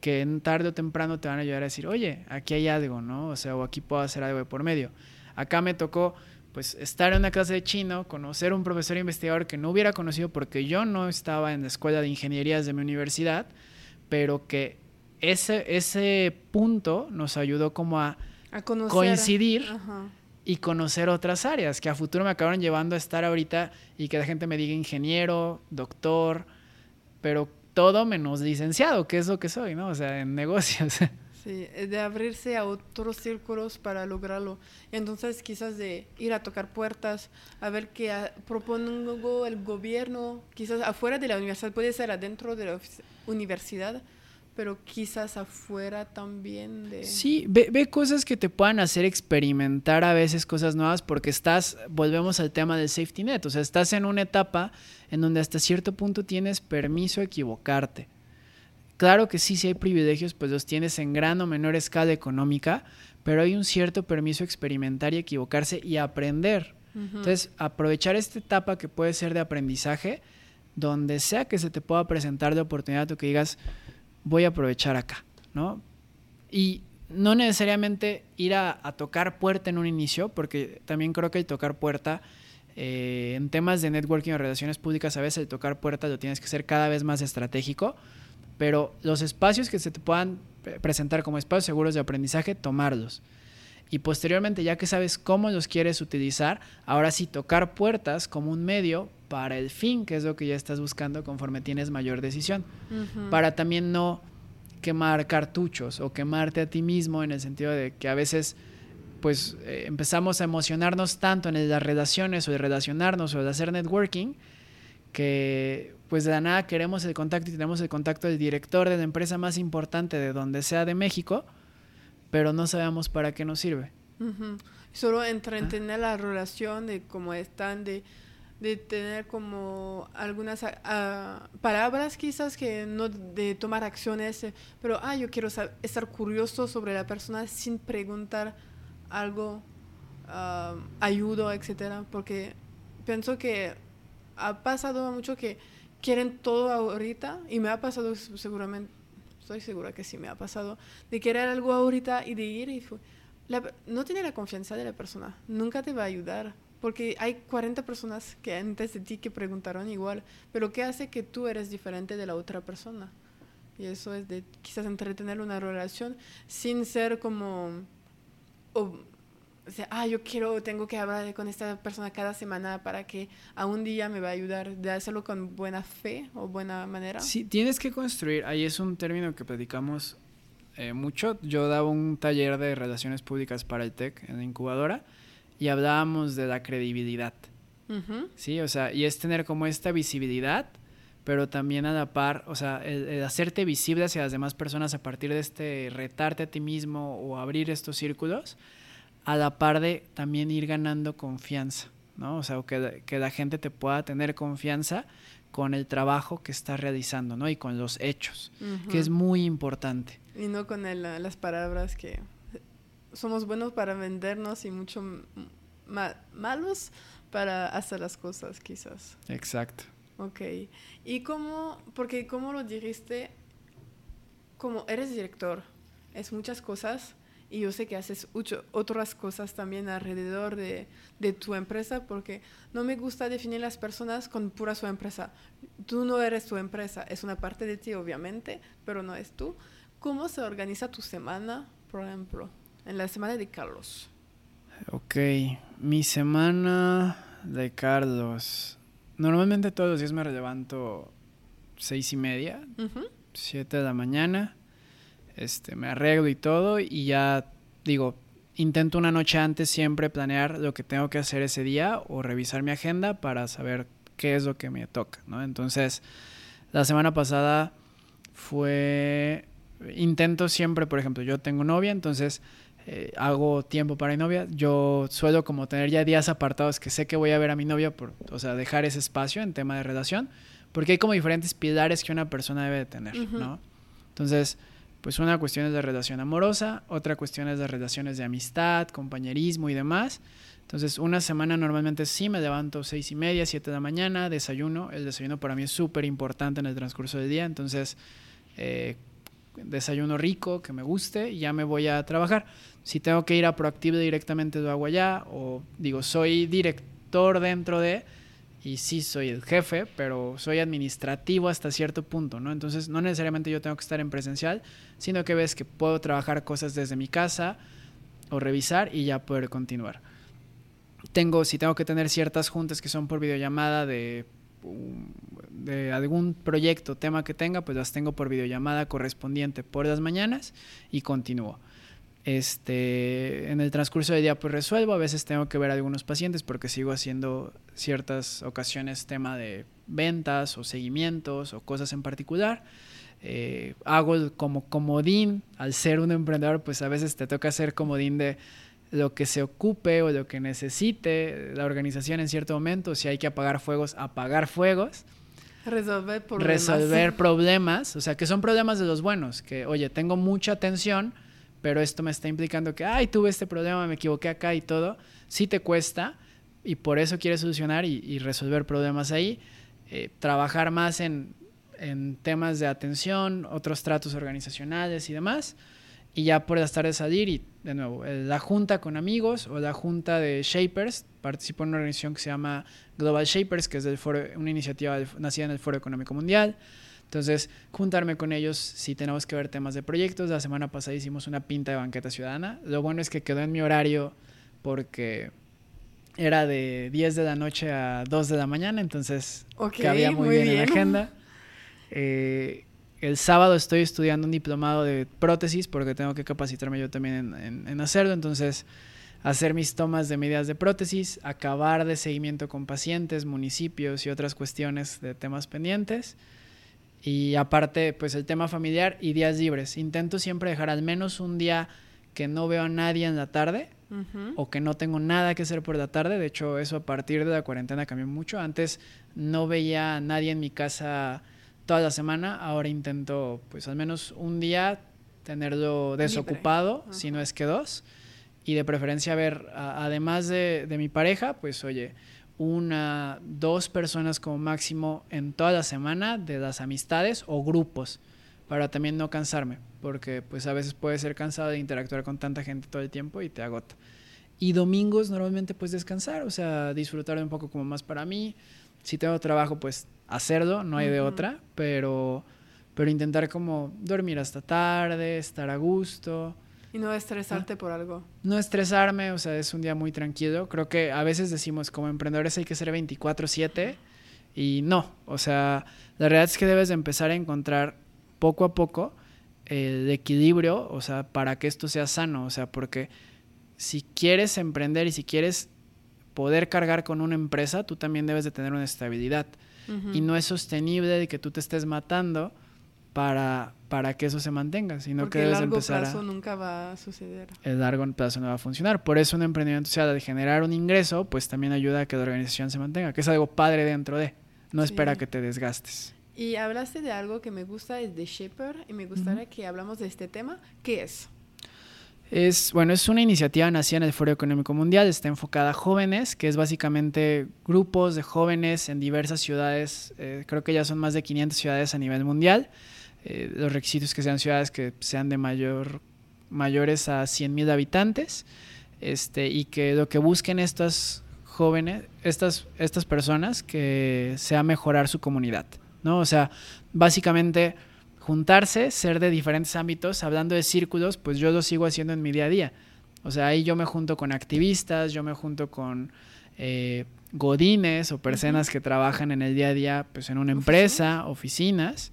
que en tarde o temprano te van a ayudar a decir, oye, aquí hay algo, ¿no? O sea, o aquí puedo hacer algo de por medio. Acá me tocó pues estar en una clase de chino, conocer un profesor investigador que no hubiera conocido porque yo no estaba en la escuela de ingenierías de mi universidad, pero que ese, ese punto nos ayudó como a, coincidir y conocer otras áreas que a futuro me acabaron llevando a estar ahorita y que la gente me diga ingeniero, doctor, pero todo menos licenciado, que es lo que soy, ¿no? O sea, en negocios. Sí, eh, de abrirse a otros círculos para lograrlo. Entonces, quizás de ir a tocar puertas, a ver qué propongo el gobierno, quizás afuera de la universidad, puede ser adentro de la universidad, pero quizás afuera también de... Sí, ve, ve, cosas que te puedan hacer experimentar a veces cosas nuevas porque estás, volvemos al tema del safety net, o sea, estás en una etapa en donde hasta cierto punto tienes permiso a equivocarte. Claro que sí, si hay privilegios, pues los tienes en gran o menor escala económica, pero hay un cierto permiso a experimentar y equivocarse y aprender. Entonces, aprovechar esta etapa que puede ser de aprendizaje, donde sea que se te pueda presentar de oportunidad o que digas, voy a aprovechar acá, ¿no? Y no necesariamente ir a, tocar puerta en un inicio, porque también creo que el tocar puerta eh, en temas de networking o relaciones públicas, a veces el tocar puerta lo tienes que hacer cada vez más estratégico pero los espacios que se te puedan presentar como espacios seguros de aprendizaje, tomarlos. Y posteriormente, ya que sabes cómo los quieres utilizar, ahora sí tocar puertas como un medio para el fin, que es lo que ya estás buscando conforme tienes mayor decisión. Para también no quemar cartuchos o quemarte a ti mismo en el sentido de que a veces pues eh, empezamos a emocionarnos tanto en las relaciones o de relacionarnos o de hacer networking que pues de la nada queremos el contacto y tenemos el contacto del director de la empresa más importante de donde sea de México, pero no sabemos para qué nos sirve. Solo entretener la relación de cómo están, de de tener como algunas ah, palabras quizás que no de tomar acciones, eh, pero ah, yo quiero estar curioso sobre la persona sin preguntar algo, uh, ayudo, etcétera, porque pienso que ha pasado mucho que quieren todo ahorita y me ha pasado seguramente, estoy segura que sí me ha pasado, de querer algo ahorita y de ir y no tiene la confianza de la persona, nunca te va a ayudar porque hay 40 personas que antes de ti que preguntaron igual, pero ¿qué hace que tú eres diferente de la otra persona? Y eso es de quizás entretener una relación sin ser como, o, sea, ah, yo quiero, tengo que hablar con esta persona cada semana para que a un día me va a ayudar, de hacerlo con buena fe o buena manera. Sí, tienes que construir, ahí es un término que predicamos eh, mucho. Yo daba un taller de relaciones públicas para el TEC en la incubadora y hablábamos de la credibilidad. Sí, o sea, y es tener como esta visibilidad, pero también a la par, o sea, el, hacerte visible hacia las demás personas a partir de este retarte a ti mismo o abrir estos círculos, a la par de también ir ganando confianza, ¿no? O sea, que, que la gente te pueda tener confianza con el trabajo que estás realizando, ¿no? Y con los hechos, que es muy importante. Y no con las palabras que somos buenos para vendernos y mucho malos para hacer las cosas, quizás. Exacto. Ok. ¿Y cómo, porque cómo lo dijiste, como eres director, es muchas cosas y yo sé que haces otras cosas también alrededor de, de, tu empresa porque no me gusta definir las personas con pura su empresa. Tú no eres tu empresa, es una parte de ti obviamente, pero no es tú. ¿Cómo se organiza tu semana, por ejemplo? en la semana de Carlos. Ok, mi semana de Carlos. Normalmente todos los días me levanto seis y media, siete de la mañana. Este, me arreglo y todo y ya digo, intento una noche antes siempre planear lo que tengo que hacer ese día o revisar mi agenda para saber qué es lo que me toca, ¿no? Entonces, la semana pasada fue intento siempre, por ejemplo, yo tengo novia, entonces eh, hago tiempo para mi novia. Yo suelo como tener ya días apartados que sé que voy a ver a mi novia, por, o sea, dejar ese espacio en tema de relación, porque hay como diferentes pilares que una persona debe de tener, ¿no? Entonces, pues una cuestión es la relación amorosa, otra cuestión es las relaciones de amistad, compañerismo y demás. Entonces, una semana normalmente sí me levanto seis y media, siete de la mañana, desayuno. El desayuno para mí es súper importante en el transcurso del día. Entonces, eh, desayuno rico, que me guste, y ya me voy a trabajar. Si tengo que ir a Proactive directamente lo hago allá, o digo, soy director dentro de, y sí soy el jefe, pero soy administrativo hasta cierto punto, ¿no? Entonces no necesariamente yo tengo que estar en presencial, sino que ves que puedo trabajar cosas desde mi casa o revisar y ya poder continuar. Tengo, si tengo que tener ciertas juntas que son por videollamada de de algún proyecto, tema que tenga, pues las tengo por videollamada correspondiente por las mañanas y continúo. Este, en el transcurso del día pues resuelvo, a veces tengo que ver a algunos pacientes porque sigo haciendo ciertas ocasiones tema de ventas o seguimientos o cosas en particular. Eh, hago como comodín, al ser un emprendedor pues a veces te toca hacer comodín de lo que se ocupe o lo que necesite la organización en cierto momento, si hay que apagar fuegos, apagar fuegos. Resolver problemas. Resolver problemas, o sea, que son problemas de los buenos, que, oye, tengo mucha tensión, pero esto me está implicando que, ay, tuve este problema, me equivoqué acá y todo, sí te cuesta y por eso quieres solucionar y, resolver problemas ahí, eh, trabajar más en, en temas de atención, otros tratos organizacionales y demás y ya por las tardes salir y de nuevo, la junta con amigos o la junta de Shapers, participo en una organización que se llama Global Shapers, que es del foro, una iniciativa nacida en el Foro Económico Mundial. Entonces, juntarme con ellos si tenemos que ver temas de proyectos. La semana pasada hicimos una pinta de banqueta ciudadana. Lo bueno es que quedó en mi horario porque era de 10 de la noche a 2 de la mañana, entonces cabía muy, bien, en la agenda. Eh, el sábado estoy estudiando un diplomado de prótesis porque tengo que capacitarme yo también en, hacerlo. Entonces, hacer mis tomas de medidas de prótesis, acabar de seguimiento con pacientes, municipios y otras cuestiones de temas pendientes. Y aparte, pues el tema familiar y días libres. Intento siempre dejar al menos un día que no veo a nadie en la tarde o que no tengo nada que hacer por la tarde. De hecho, eso a partir de la cuarentena cambió mucho. Antes no veía a nadie en mi casa toda la semana. Ahora intento, pues al menos un día tenerlo desocupado, si no es que dos. Y de preferencia ver, además de, de mi pareja, pues oye, una, dos personas como máximo en toda la semana de las amistades o grupos para también no cansarme, porque pues a veces puede ser cansado de interactuar con tanta gente todo el tiempo y te agota. Y domingos normalmente pues descansar, o sea, disfrutar un poco como más para mí. Si tengo trabajo pues hacerlo, no hay de otra, pero, pero intentar como dormir hasta tarde, estar a gusto. Y no estresarte por algo. No estresarme, o sea, es un día muy tranquilo. Creo que a veces decimos como emprendedores hay que ser 24/7 y no, o sea, la realidad es que debes de empezar a encontrar poco a poco el equilibrio, o sea, para que esto sea sano, o sea, porque si quieres emprender y si quieres poder cargar con una empresa, tú también debes de tener una estabilidad. Y no es sostenible de que tú te estés matando para, para que eso se mantenga, sino Porque que debes el largo plazo nunca va a suceder. El largo plazo no va a funcionar. Por eso un emprendimiento, sea, de generar un ingreso, pues también ayuda a que la organización se mantenga, que es algo padre dentro de, no espera que te desgastes. Y hablaste de algo que me gusta, es de Shaper, y me gustaría que hablamos de este tema. ¿Qué es? Es, bueno, es una iniciativa nacida en el Foro Económico Mundial, está enfocada a jóvenes, que es básicamente grupos de jóvenes en diversas ciudades, eh, creo que ya son más de 500 ciudades a nivel mundial. Eh, los requisitos que sean ciudades que sean de mayor, mayores a 100.000 habitantes, este, y que lo que busquen estas jóvenes, estas, estas personas, que sea mejorar su comunidad. ¿no? O sea, básicamente juntarse, ser de diferentes ámbitos, hablando de círculos, pues yo lo sigo haciendo en mi día a día. O sea, ahí yo me junto con activistas, yo me junto con eh, godines o personas que trabajan en el día a día, pues en una empresa, oficinas.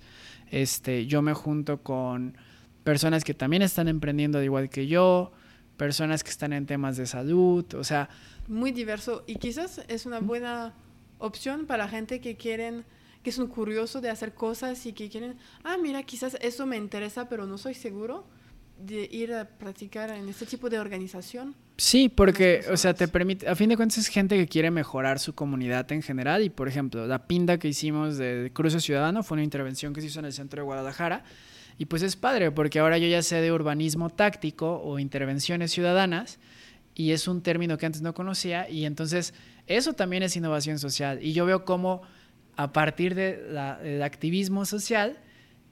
Este, yo me junto con personas que también están emprendiendo de igual que yo, personas que están en temas de salud, o sea... Muy diverso y quizás es una buena opción para gente que quieren que son curiosos de hacer cosas y que quieren, ah, mira, quizás eso me interesa, pero no soy seguro de ir a practicar en este tipo de organización. Sí, porque, o sea, te permite, a fin de cuentas es gente que quiere mejorar su comunidad en general y, por ejemplo, la pinta que hicimos de Cruce Ciudadano fue una intervención que se hizo en el centro de Guadalajara y pues es padre porque ahora yo ya sé de urbanismo táctico o intervenciones ciudadanas y es un término que antes no conocía y entonces eso también es innovación social y yo veo cómo a partir del activismo social,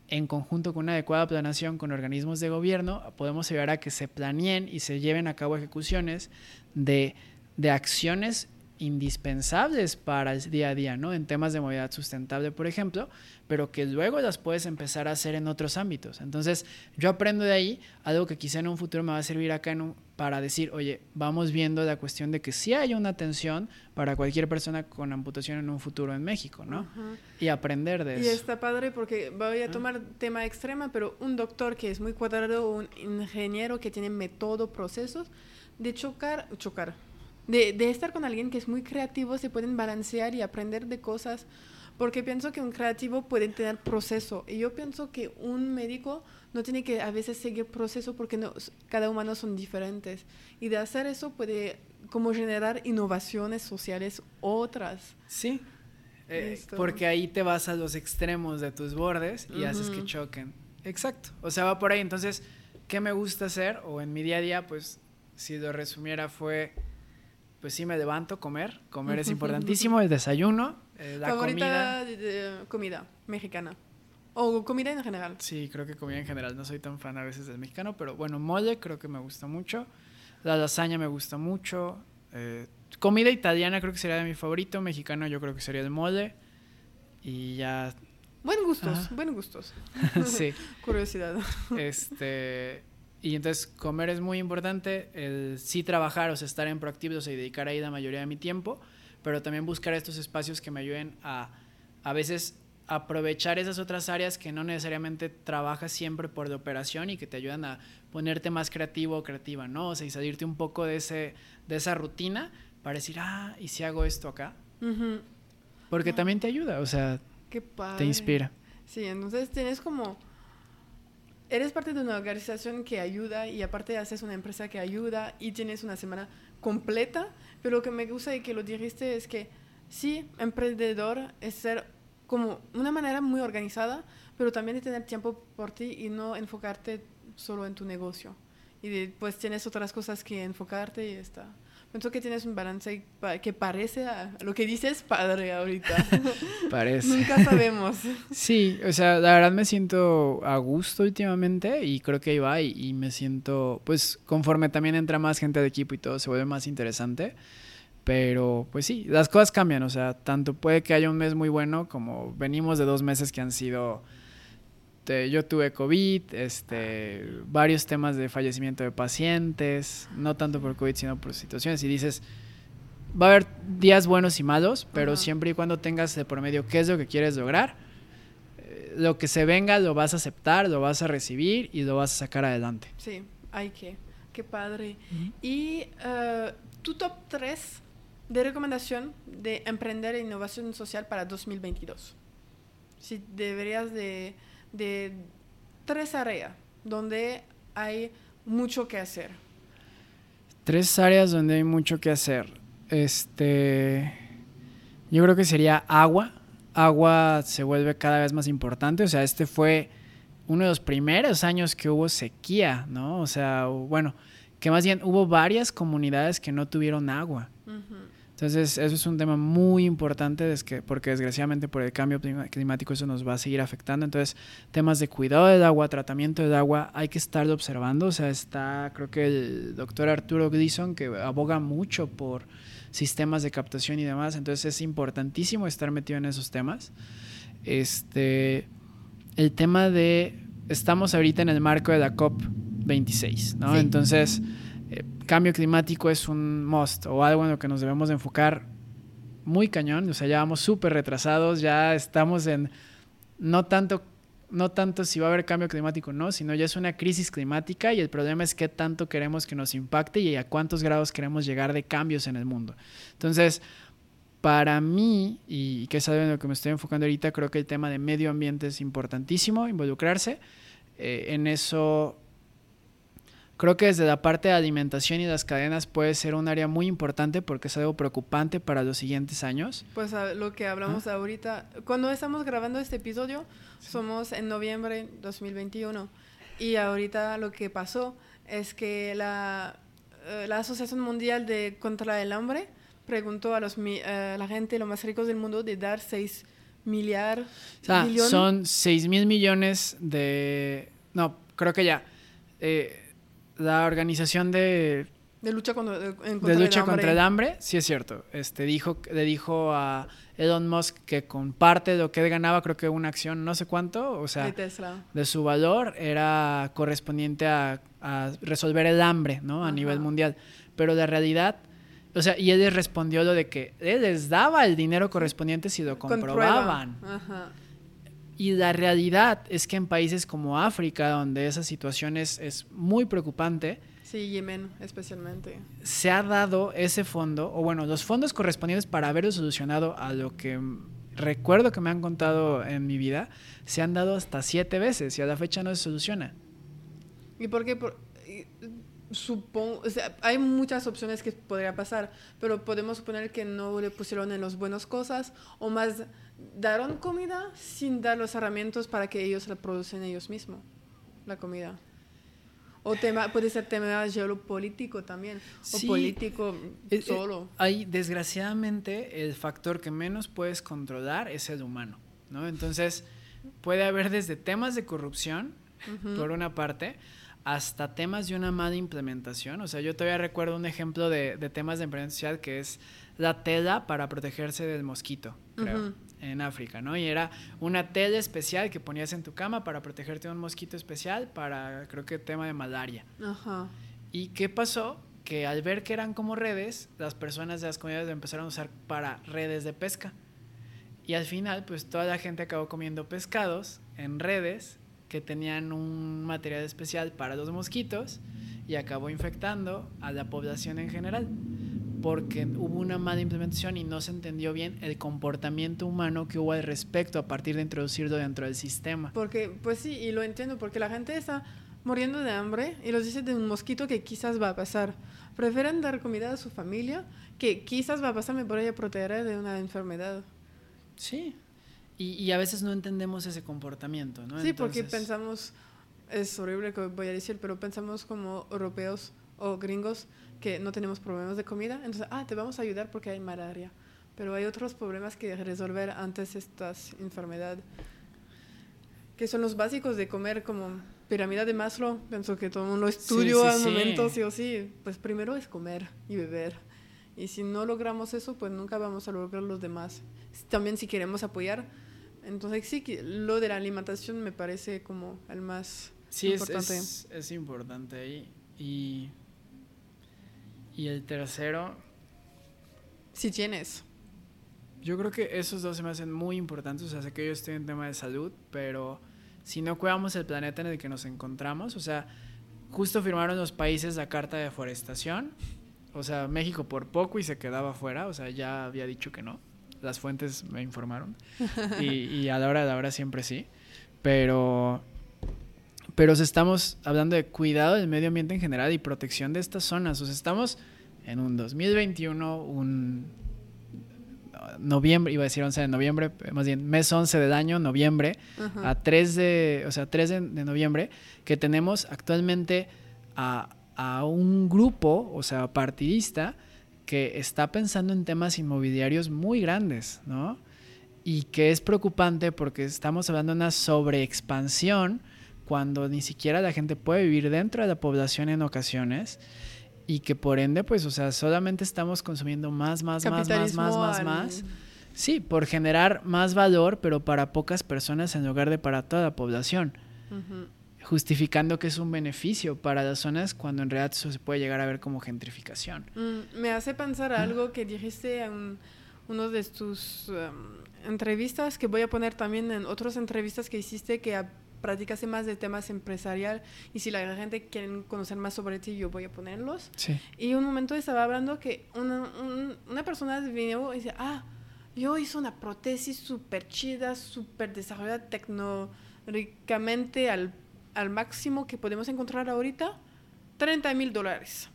en conjunto con una adecuada planeación con organismos de gobierno, podemos llegar a que se planeen y se lleven a cabo ejecuciones de, de acciones indispensables para el día a día, ¿no? En temas de movilidad sustentable, por ejemplo, pero que luego las puedes empezar a hacer en otros ámbitos. Entonces, yo aprendo de ahí algo que quizá en un futuro me va a servir acá en para decir, oye, vamos viendo la cuestión de que sí hay una atención para cualquier persona con amputación en un futuro en México, ¿no? Y aprender de eso. Y está padre porque voy a tomar tema extrema, pero un doctor que es muy cuadrado, un ingeniero que tiene método, procesos, de chocar, chocar, de, de estar con alguien que es muy creativo, se pueden balancear y aprender de cosas porque pienso que un creativo puede tener proceso y yo pienso que un médico no tiene que a veces seguir proceso porque no, cada humano son diferentes y de hacer eso puede como generar innovaciones sociales otras. Sí, eh, porque ahí te vas a los extremos de tus bordes y haces que choquen. Exacto, o sea, va por ahí. Entonces, ¿qué me gusta hacer? O en mi día a día, pues, si lo resumiera fue, pues sí me levanto, comer, comer es importantísimo, el desayuno, eh, la Favorita comida. De, comida mexicana. O comida en general. Sí, creo que comida en general. No soy tan fan a veces del mexicano, pero bueno, mole creo que me gusta mucho. La lasaña me gusta mucho. Eh, comida italiana creo que sería de mi favorito. Mexicano yo creo que sería el mole. Y ya. Buen gustos, buenos gustos. sí. Curiosidad. Este. Y entonces comer es muy importante. El sí trabajar, o sea, estar en proactivos y dedicar ahí la mayoría de mi tiempo pero también buscar estos espacios que me ayuden a a veces aprovechar esas otras áreas que no necesariamente trabajas siempre por de operación y que te ayudan a ponerte más creativo o creativa, ¿no? O sea, y salirte un poco de, ese, de esa rutina para decir, ah, ¿y si hago esto acá? Porque también te ayuda, o sea, te inspira. Sí, entonces tienes como eres parte de una organización que ayuda y aparte haces una empresa que ayuda y tienes una semana completa, pero lo que me gusta y que lo dijiste es que sí, emprendedor es ser como una manera muy organizada, pero también de tener tiempo por ti y no enfocarte solo en tu negocio. Y después tienes otras cosas que enfocarte y está. Pienso que tienes un balance que parece a lo que dices padre ahorita. parece. Nunca sabemos. sí, o sea, la verdad me siento a gusto últimamente y creo que ahí va y, y, me siento, pues conforme también entra más gente de equipo y todo, se vuelve más interesante. Pero pues sí, las cosas cambian, o sea, tanto puede que haya un mes muy bueno como venimos de dos meses que han sido este, yo tuve COVID, este, varios temas de fallecimiento de pacientes, no tanto por COVID, sino por situaciones. Y dices, va a haber días buenos y malos, pero siempre y cuando tengas de por medio qué es lo que quieres lograr, eh, lo que se venga lo vas a aceptar, lo vas a recibir y lo vas a sacar adelante. Sí, hay que, qué padre. Y uh, tu top 3 de recomendación de emprender en innovación social para 2022. Si deberías de de tres áreas donde hay mucho que hacer. Tres áreas donde hay mucho que hacer. Este, yo creo que sería agua. Agua se vuelve cada vez más importante. O sea, este fue uno de los primeros años que hubo sequía, ¿no? O sea, bueno, que más bien hubo varias comunidades que no tuvieron agua. Entonces, eso es un tema muy importante porque desgraciadamente por el cambio climático eso nos va a seguir afectando. Entonces, temas de cuidado del agua, tratamiento del agua, hay que estarlo observando. O sea, está, creo que el doctor Arturo Gleason, que aboga mucho por sistemas de captación y demás. Entonces, es importantísimo estar metido en esos temas. Este, el tema de, estamos ahorita en el marco de la COP26, ¿no? Entonces cambio climático es un must o algo en lo que nos debemos enfocar muy cañón. O sea, ya vamos súper retrasados, ya estamos en no tanto, no tanto si va a haber cambio climático no, sino ya es una crisis climática y el problema es qué tanto queremos que nos impacte y a cuántos grados queremos llegar de cambios en el mundo. Entonces, para mí, y que es algo en lo que me estoy enfocando ahorita, creo que el tema de medio ambiente es importantísimo, involucrarse. Eh, en eso Creo que desde la parte de alimentación y las cadenas puede ser un área muy importante porque es algo preocupante para los siguientes años. Pues lo que hablamos ahorita, cuando estamos grabando este episodio, somos en noviembre 2021 y ahorita lo que pasó es que la, eh, la Asociación Mundial de contra el Hambre preguntó a los, eh, la gente, los más ricos del mundo, de dar 6 millar, son 6 mil millones de... No, creo que ya. Eh, la organización de de lucha contra, de, lucha el contra el hambre, sí es cierto. Este dijo, le dijo a Elon Musk que con parte de lo que él ganaba, creo que una acción, no sé cuánto, o sea, de, su valor era correspondiente a, resolver el hambre, ¿no? A nivel mundial. Pero la realidad, o sea, y él les respondió lo de que él les daba el dinero correspondiente si lo comprobaban. Ajá. Y la realidad es que en países como África, donde esa situación es, muy preocupante, Sí, Yemen especialmente. Se ha dado ese fondo, o bueno, los fondos correspondientes para haberlo solucionado a lo que recuerdo que me han contado en mi vida, se han dado hasta siete veces y a la fecha no se soluciona. ¿Y por qué? Supongo, o sea, hay muchas opciones que podría pasar, pero podemos suponer que no le pusieron en las buenas cosas o más daron comida sin dar los herramientas para que ellos la producen ellos mismos, la comida. O tema, puede ser tema geopolítico también, o político eh, eh, solo. hay, desgraciadamente, el factor que menos puedes controlar es el humano, ¿no? Entonces, puede haber desde temas de corrupción, por una parte, hasta temas de una mala implementación. O sea, yo todavía recuerdo un ejemplo de, temas de emprendimiento que es la tela para protegerse del mosquito, creo en África, ¿no? Y era una tela especial que ponías en tu cama para protegerte de un mosquito especial para, creo que, tema de malaria. Ajá. ¿Y qué pasó? Que al ver que eran como redes, las personas de las comunidades lo empezaron a usar para redes de pesca. Y al final, pues toda la gente acabó comiendo pescados en redes que tenían un material especial para los mosquitos y acabó infectando a la población en general. porque hubo una mala implementación y no se entendió bien el comportamiento humano que hubo al respecto a partir de introducirlo dentro del sistema. Porque, pues sí, y lo entiendo, porque la gente está muriendo de hambre y los dice de un mosquito que quizás va a pasar. Prefieren dar comida a su familia que quizás va a pasarme por ella proteger de una enfermedad. Sí, y, y, a veces no entendemos ese comportamiento, ¿no? Sí, porque pensamos, es horrible que voy a decir, pero pensamos como europeos o gringos que no tenemos problemas de comida, entonces, ah, te vamos a ayudar porque hay malaria. Pero hay otros problemas que resolver antes estas enfermedades, que son los básicos de comer, como pirámide de Maslow. Pienso que todo el mundo estudió al momento, sí o sí. Pues primero es comer y beber. Y si no logramos eso, pues nunca vamos a lograr los demás. También si queremos apoyar. Entonces sí, lo de la alimentación me parece como el más importante. Sí, es, es, importante ahí. Y y el tercero... Si tienes. Yo creo que esos dos se me hacen muy importantes. O sea, sé que yo estoy en tema de salud, pero si no cuidamos el planeta en el que nos encontramos, o sea, justo firmaron los países la carta de deforestación. O sea, México por poco y se quedaba fuera. O sea, ya había dicho que no. Las fuentes me informaron. Y, y a la hora de la hora siempre sí. Pero pero estamos hablando de cuidado del medio ambiente en general y protección de estas zonas. O sea, estamos en un 2021, un noviembre, iba a decir 11 de noviembre, más bien mes 11 del año, noviembre, a 3 de, o sea, 3 de, noviembre, que tenemos actualmente a, a, un grupo, o sea, partidista, que está pensando en temas inmobiliarios muy grandes, ¿no? Y que es preocupante porque estamos hablando de una sobreexpansión cuando ni siquiera la gente puede vivir dentro de la población en ocasiones y que por ende, pues, o sea, solamente estamos consumiendo más, más, más, más, más, más, más. Sí, por generar más valor, pero para pocas personas en lugar de para toda la población. Justificando que es un beneficio para las zonas cuando en realidad eso se puede llegar a ver como gentrificación. Mm, me hace pensar algo que dijiste en uno de tus em, entrevistas, que voy a poner también en otras entrevistas que hiciste, que practicase más de temas empresarial y si la gente quiere conocer más sobre ti, yo voy a ponerlos. Y un momento estaba hablando que una, una persona vino y dice, ah, yo hice una prótesis súper chida, súper desarrollada tecnológicamente al, al máximo que podemos encontrar ahorita, 30 mil dólares.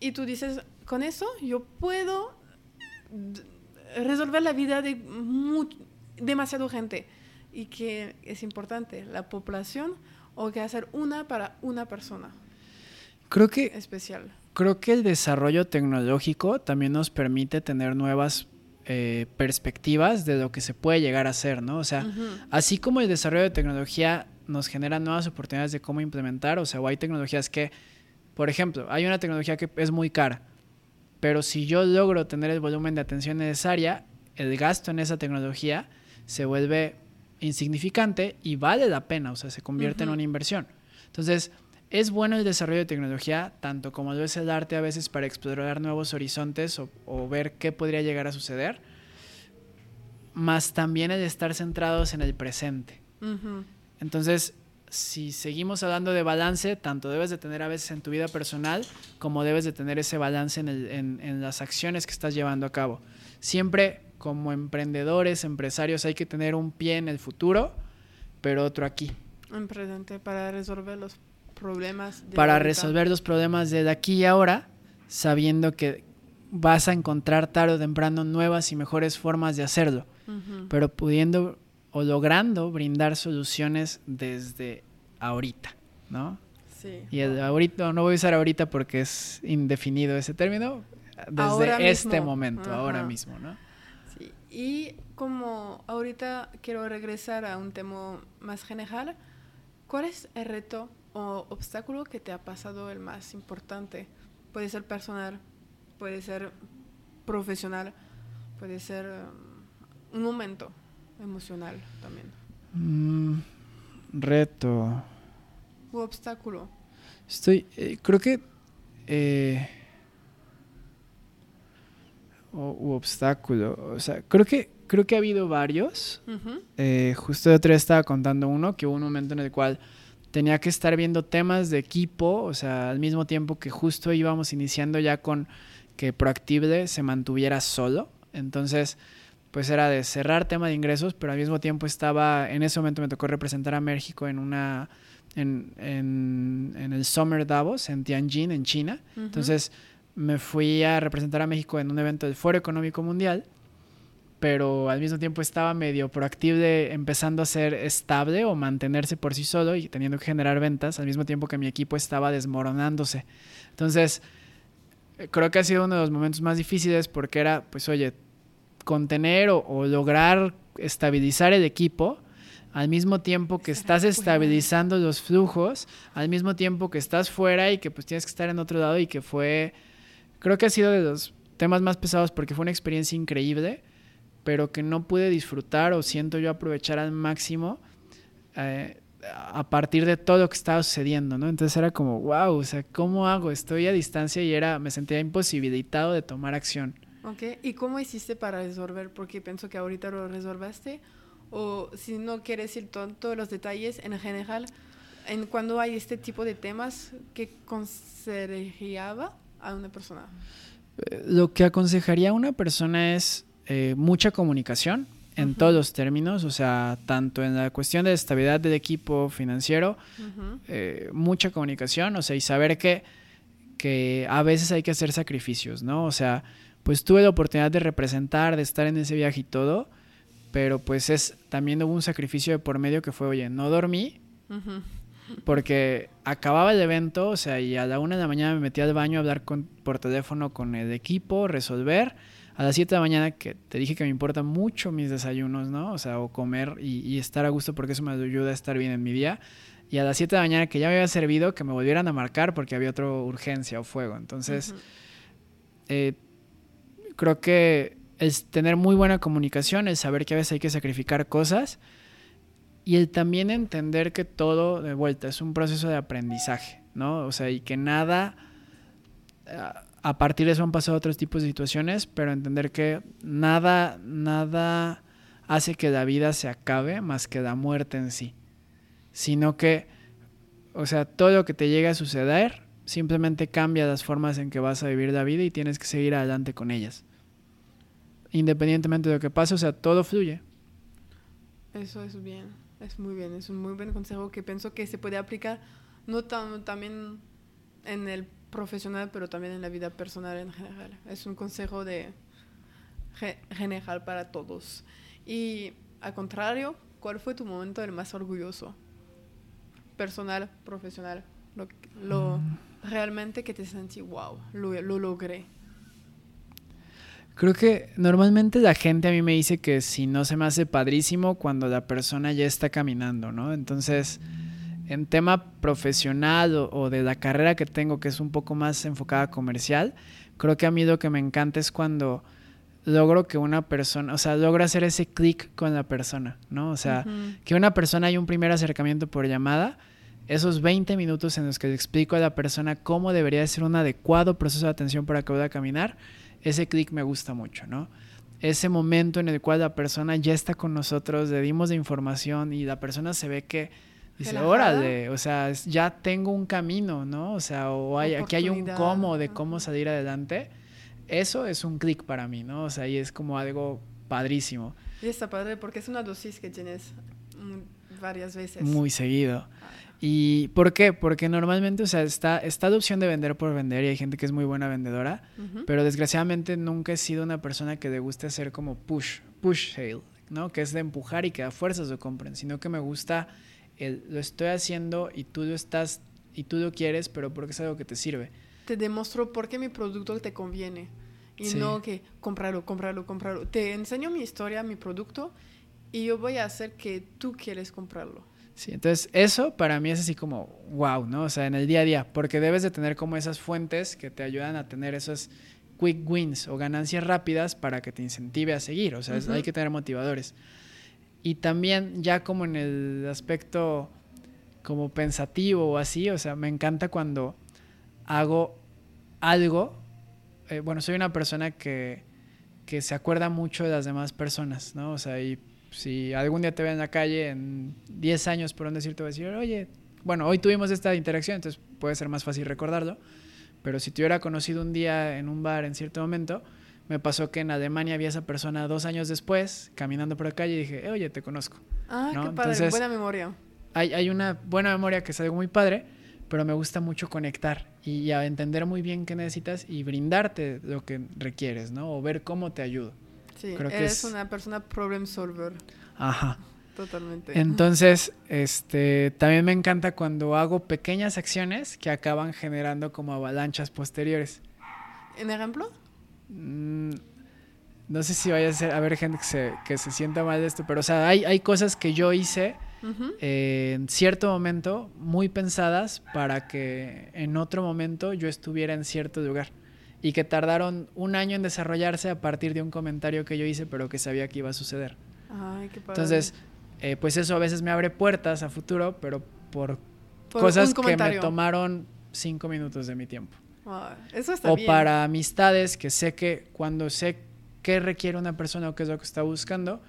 Y tú dices, con eso yo puedo resolver la vida de demasiado gente y que es importante, la población o que hacer una para una persona. Creo que especial. Creo que el desarrollo tecnológico también nos permite tener nuevas eh, perspectivas de lo que se puede llegar a hacer, ¿no? O sea, así como el desarrollo de tecnología nos genera nuevas oportunidades de cómo implementar, o sea, o hay tecnologías que, por ejemplo, hay una tecnología que es muy cara, pero si yo logro tener el volumen de atención necesaria, el gasto en esa tecnología se vuelve insignificante y vale la pena, o sea, se convierte en una inversión. Entonces, es bueno el desarrollo de tecnología, tanto como lo es el arte a veces para explorar nuevos horizontes o, ver qué podría llegar a suceder, más también el estar centrados en el presente. Entonces, si seguimos hablando de balance, tanto debes de tener a veces en tu vida personal como debes de tener ese balance en, en las acciones que estás llevando a cabo. Siempre como emprendedores, empresarios, hay que tener un pie en el futuro, pero otro aquí. En presente, para resolver los problemas. para resolver los problemas de aquí y ahora, sabiendo que vas a encontrar tarde o temprano nuevas y mejores formas de hacerlo, pero pudiendo o logrando brindar soluciones desde ahorita, ¿no? Sí. Y ahorita, no voy a usar ahorita porque es indefinido ese término, desde este momento, ahora mismo, ¿no? Y como ahorita quiero regresar a un tema más general, ¿cuál es el reto o obstáculo que te ha pasado el más importante? Puede ser personal, puede ser profesional, puede ser um, un momento emocional también. Mm, reto. U obstáculo. Estoy, eh, creo que... Eh, o, u obstáculo. O sea, creo que, creo que ha habido varios. Eh, justo de otra vez estaba contando uno, que hubo un momento en el cual tenía que estar viendo temas de equipo, o sea, al mismo tiempo que justo íbamos iniciando ya con que Proactive se mantuviera solo. Entonces, pues era de cerrar tema de ingresos, pero al mismo tiempo estaba, en ese momento me tocó representar a México en una, en, en, el Summer Davos, en Tianjin, en China. Entonces me fui a representar a México en un evento del Foro Económico Mundial, pero al mismo tiempo estaba medio proactive empezando a ser estable o mantenerse por sí solo y teniendo que generar ventas, al mismo tiempo que mi equipo estaba desmoronándose. Entonces, creo que ha sido uno de los momentos más difíciles porque era, pues oye, contener o, lograr estabilizar el equipo al mismo tiempo que estás estabilizando los flujos, al mismo tiempo que estás fuera y que pues tienes que estar en otro lado y que fue, creo que ha sido de los temas más pesados porque fue una experiencia increíble, pero que no pude disfrutar o siento yo aprovechar al máximo eh, a partir de todo lo que estaba sucediendo, ¿no? Entonces era como, wow, o sea, ¿cómo hago? Estoy a distancia y era, me sentía imposibilitado de tomar acción. Ok, ¿y cómo hiciste para resolver? Porque pienso que ahorita lo resolvaste. O si no quieres ir todos los detalles, en general, en cuando hay este tipo de temas, ¿qué aconsejaría a una persona? Eh, lo que aconsejaría a una persona es eh, mucha comunicación en todos los términos, o sea, tanto en la cuestión de estabilidad del equipo financiero, eh, mucha comunicación, o sea, y saber que, que a veces hay que hacer sacrificios, ¿no? O sea, pues tuve la oportunidad de representar, de estar en ese viaje y todo, pero pues es, también hubo un sacrificio de por medio que fue, oye, no dormí, porque acababa el evento, o sea, y a la una de la mañana me metí al baño a hablar con, por teléfono con el equipo, resolver, a las 7 de la mañana que te dije que me importan mucho mis desayunos, ¿no? O sea, o comer y, y, estar a gusto porque eso me ayuda a estar bien en mi día. Y a las 7 de la mañana que ya me había servido, que me volvieran a marcar porque había otra urgencia o fuego. Entonces, eh, creo que es tener muy buena comunicación, el saber que a veces hay que sacrificar cosas y el también entender que todo, de vuelta, es un proceso de aprendizaje, ¿no? O sea, y que nada, a partir de eso han pasado otros tipos de situaciones, pero entender que nada, nada hace que la vida se acabe más que la muerte en sí, sino que, o sea, todo lo que te llega a suceder simplemente cambia las formas en que vas a vivir la vida y tienes que seguir adelante con ellas. Independientemente de lo que pase, o sea, todo fluye. Eso es bien, es muy bien, es un muy buen consejo que pienso que se puede aplicar no tan, también en el profesional, pero también en la vida personal en general. Es un consejo de general para todos. Y al contrario, ¿cuál fue tu momento el más orgulloso? Personal, profesional, lo, lo mm realmente que te sentí, wow, lo, lo logré? Creo que normalmente la gente a mí me dice que si no se me hace padrísimo cuando la persona ya está caminando, ¿no? Entonces, en tema profesional o, de la carrera que tengo, que es un poco más enfocada comercial, creo que a mí lo que me encanta es cuando logro que una persona, o sea, logro hacer ese clic con la persona, ¿no? O sea, que una persona hay un primer acercamiento por llamada esos 20 minutos en los que le explico a la persona cómo debería ser un adecuado proceso de atención para que pueda caminar, ese clic me gusta mucho, ¿no? Ese momento en el cual la persona ya está con nosotros, le dimos de información y la persona se ve que dice, órale, o sea, ya tengo un camino, ¿no? O sea, o hay, aquí hay un cómo de cómo salir adelante. Eso es un clic para mí, ¿no? O sea, y es como algo padrísimo. Y está padre porque es una dosis que tienes mm, varias veces. Muy seguido. ¿Y por qué? Porque normalmente, o sea, está, está la opción de vender por vender y hay gente que es muy buena vendedora, pero desgraciadamente nunca he sido una persona que le guste hacer como push, push sale, ¿no? Que es de empujar y que a fuerzas lo compren, sino que me gusta el, lo estoy haciendo y tú lo estás, y tú lo quieres, pero porque es algo que te sirve. Te demuestro por qué mi producto te conviene y no que comprarlo, comprarlo, comprarlo. Te enseño mi historia, mi producto y yo voy a hacer que tú quieres comprarlo. Sí, entonces eso para mí es así como wow, ¿no? O sea, en el día a día, porque debes de tener como esas fuentes que te ayudan a tener esos quick wins o ganancias rápidas para que te incentive a seguir, o sea, hay que tener motivadores. Y también ya como en el aspecto como pensativo o así, o sea, me encanta cuando hago algo, eh, bueno, soy una persona que, que se acuerda mucho de las demás personas, ¿no? O sea, y si algún día te veo en la calle en 10 años, por un decir, te voy a decir, oye, bueno, hoy tuvimos esta interacción, entonces puede ser más fácil recordarlo. Pero si te hubiera conocido un día en un bar en cierto momento, me pasó que en Alemania había esa persona dos años después, caminando por la calle, y dije, eh, oye, te conozco. Ah, ¿no? qué padre, Entonces- buena memoria. Hay, hay una buena memoria que es algo muy padre, pero me gusta mucho conectar y, a entender muy bien qué necesitas y brindarte lo que requieres, ¿no? O ver cómo te ayudo. Sí, creo que eres es- una persona problem solver, Ajá. totalmente. Entonces, este, también me encanta cuando hago pequeñas acciones que acaban generando como avalanchas posteriores. ¿Un ejemplo? Mm, no sé si vaya a, ser, a haber gente que se, que se sienta mal de esto, pero o sea, hay, hay cosas que yo hice eh, en cierto momento muy pensadas para que en otro momento yo estuviera en cierto lugar y que tardaron un año en desarrollarse a partir de un comentario que yo hice, pero que sabía que iba a suceder. Ay, qué padre. Entonces, eh, pues eso a veces me abre puertas a futuro, pero por, Por cosas que me tomaron cinco minutos de mi tiempo. Eso está o bien. para amistades que sé que cuando sé qué requiere una persona o qué es lo que está buscando,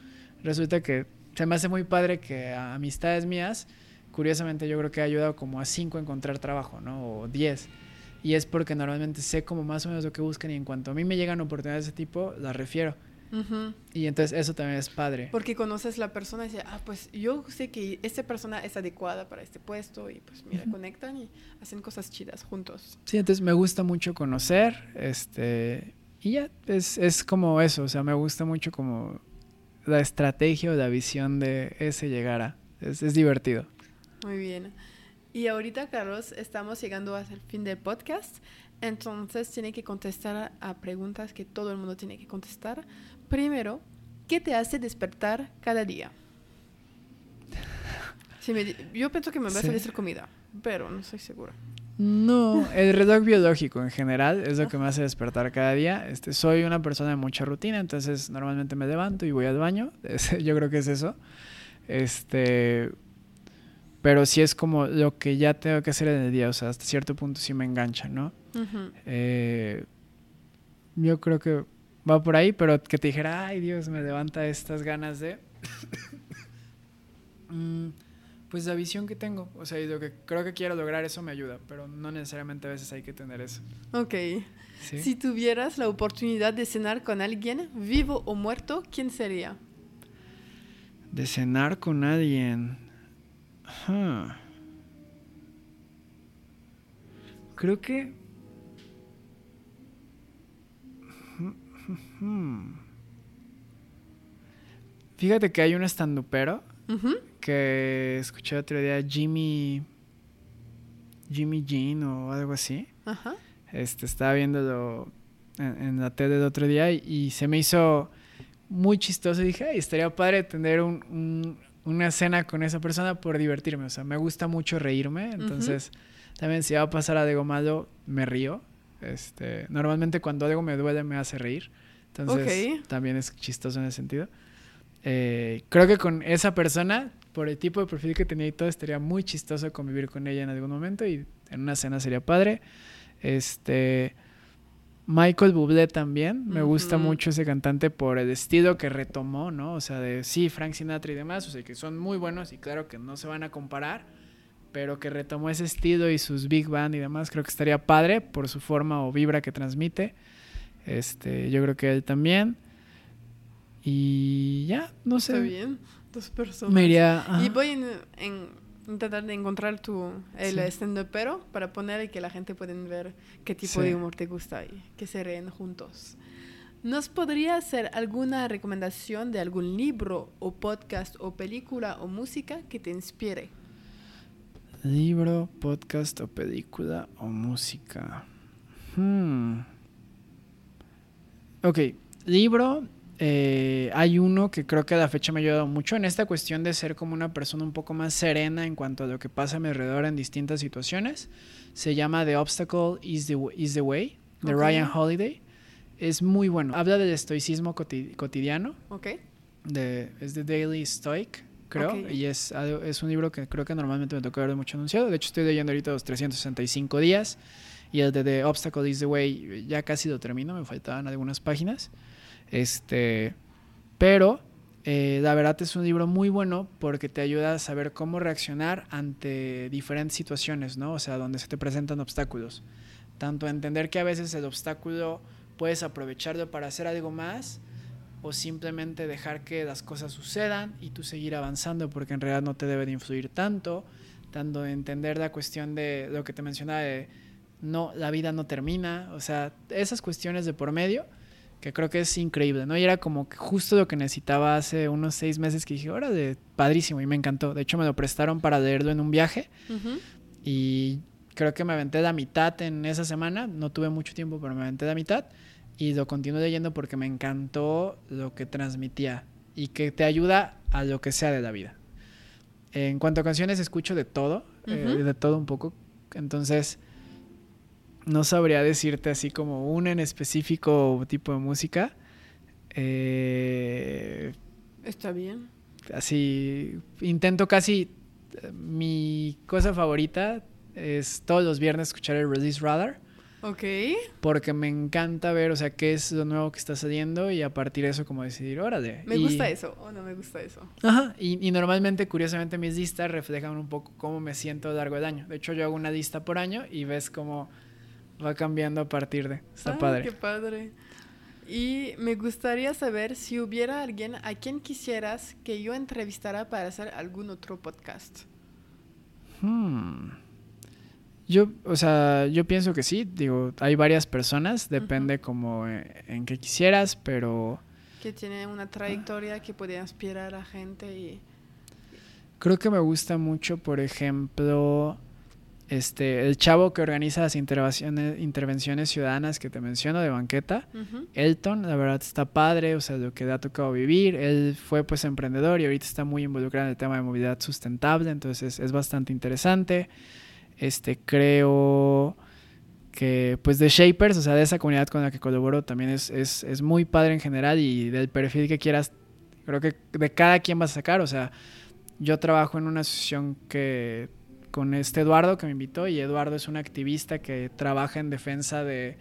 resulta que se me hace muy padre que a amistades mías, curiosamente yo creo que ha ayudado como a cinco a encontrar trabajo, ¿no? O diez. Y es porque normalmente sé como más o menos lo que buscan y en cuanto a mí me llegan oportunidades de ese tipo, las refiero. Y entonces eso también es padre. Porque conoces la persona y dices, ah, pues yo sé que esta persona es adecuada para este puesto y pues mira, conectan y hacen cosas chidas juntos. Sí, entonces me gusta mucho conocer, este, y ya, es, es como eso, o sea, me gusta mucho como la estrategia o la visión de ese llegar a, es, es divertido. Muy bien. Y ahorita, Carlos, estamos llegando al fin del podcast. Entonces, tiene que contestar a preguntas que todo el mundo tiene que contestar. Primero, ¿qué te hace despertar cada día? Si me di- yo pienso que me Sí. a decir comida, pero no estoy segura. No, el reloj biológico en general es lo que me hace despertar cada día. Este, soy una persona de mucha rutina, entonces normalmente me levanto y voy al baño. Yo creo que es eso. Este, pero sí es como lo que ya tengo que hacer en el día, o sea, hasta cierto punto sí me engancha, ¿no? Eh, yo creo que va por ahí, pero que te dijera, ay Dios, me levanta estas ganas de... Mm, pues la visión que tengo, o sea, y lo que creo que quiero lograr, eso me ayuda, pero no necesariamente a veces hay que tener eso. Ok. ¿sí? Si tuvieras la oportunidad de cenar con alguien, vivo o muerto, ¿quién sería? De cenar con alguien. Ajá. Creo que... Fíjate que hay un estandupero que escuché otro día, Jimmy... Jimmy Jean o algo así. Ajá. Este, estaba viéndolo en, en la tele el otro día y, y se me hizo muy chistoso. Y dije, ay, estaría padre tener un- un- una cena con esa persona por divertirme. O sea, me gusta mucho reírme. Entonces, también si va a pasar algo malo, me río. Este, normalmente cuando algo me duele me hace reír. Entonces, también es chistoso en ese sentido. Eh, creo que con esa persona, por el tipo de perfil que tenía y todo, estaría muy chistoso convivir con ella en algún momento y en una cena sería padre. Este Michael Bublé también, me gusta mucho ese cantante por el estilo que retomó, ¿no? O sea, de sí, Frank Sinatra y demás, o sea, que son muy buenos y claro que no se van a comparar, pero que retomó ese estilo y sus big band y demás, creo que estaría padre por su forma o vibra que transmite. Este, yo creo que él también. Y ya, no sé. Está bien. Dos personas. Me iría. Y voy en, en intentar de encontrar tu el Sí. stand pero para poner y que la gente pueda ver qué tipo Sí. de humor te gusta y que se reen juntos. ¿Nos podría hacer alguna recomendación de algún libro o podcast o película o música que te inspire? Libro, podcast o película o música. Hmm. Ok, libro. Eh, hay uno que creo que a la fecha me ha ayudado mucho en esta cuestión de ser como una persona un poco más serena en cuanto a lo que pasa a mi alrededor en distintas situaciones. Se llama The Obstacle is the, is the Way, de. Ryan Holiday. Es muy bueno. Habla del estoicismo coti- cotidiano ¿Ok? de, es de Daily Stoic, creo, Ok. y es, es un libro que creo que normalmente me toca ver mucho anunciado. De hecho, estoy leyendo ahorita los 365 días y el de The Obstacle is the Way ya casi lo termino, me faltaban algunas páginas. Este, pero eh, la verdad es un libro muy bueno porque te ayuda a saber cómo reaccionar ante diferentes situaciones, ¿no? O sea, donde se te presentan obstáculos. Tanto entender que a veces el obstáculo puedes aprovecharlo para hacer algo más o simplemente dejar que las cosas sucedan y tú seguir avanzando porque en realidad no te debe de influir tanto, tanto entender la cuestión de lo que te mencionaba de no, la vida no termina, o sea, esas cuestiones de por medio que creo que es increíble, ¿no? Y era como que justo lo que necesitaba hace unos seis meses que dije, órale, padrísimo, y me encantó. De hecho, me lo prestaron para leerlo en un viaje y creo que me aventé la mitad en esa semana, no tuve mucho tiempo, pero me aventé la mitad y lo continué leyendo porque me encantó lo que transmitía y que te ayuda a lo que sea de la vida. En cuanto a canciones, escucho de todo, eh, de todo un poco. Entonces, no sabría decirte así como un en específico tipo de música. Eh, Está bien. Así, intento casi. Mi cosa favorita es todos los viernes escuchar el Release Radar. Ok. Porque me encanta ver, o sea, qué es lo nuevo que está saliendo y a partir de eso como decidir, órale. Me gusta eso o no me gusta eso. Ajá, y, y, normalmente, curiosamente, mis listas reflejan un poco cómo me siento a lo largo del año. De hecho, yo hago una lista por año y ves cómo va cambiando a partir de. Está padre. Qué padre. Y me gustaría saber si hubiera alguien a quien quisieras que yo entrevistara para hacer algún otro podcast. Hmm. Yo, o sea, yo pienso que sí. Digo, hay varias personas, depende como en, en qué quisieras, pero... Que tiene una trayectoria que puede inspirar a gente y... Creo que me gusta mucho, por ejemplo, este, el chavo que organiza las intervenciones, intervenciones ciudadanas que te menciono de banqueta, Elton, la verdad está padre, o sea, lo que le ha tocado vivir. Él fue pues emprendedor y ahorita está muy involucrado en el tema de movilidad sustentable, entonces es, es bastante interesante. Este, creo que pues de Shapers, o sea, de esa comunidad con la que colaboro también es, es, es muy padre en general y del perfil que quieras, creo que de cada quien vas a sacar, o sea, yo trabajo en una asociación que con este Eduardo que me invitó y Eduardo es un activista que trabaja en defensa de,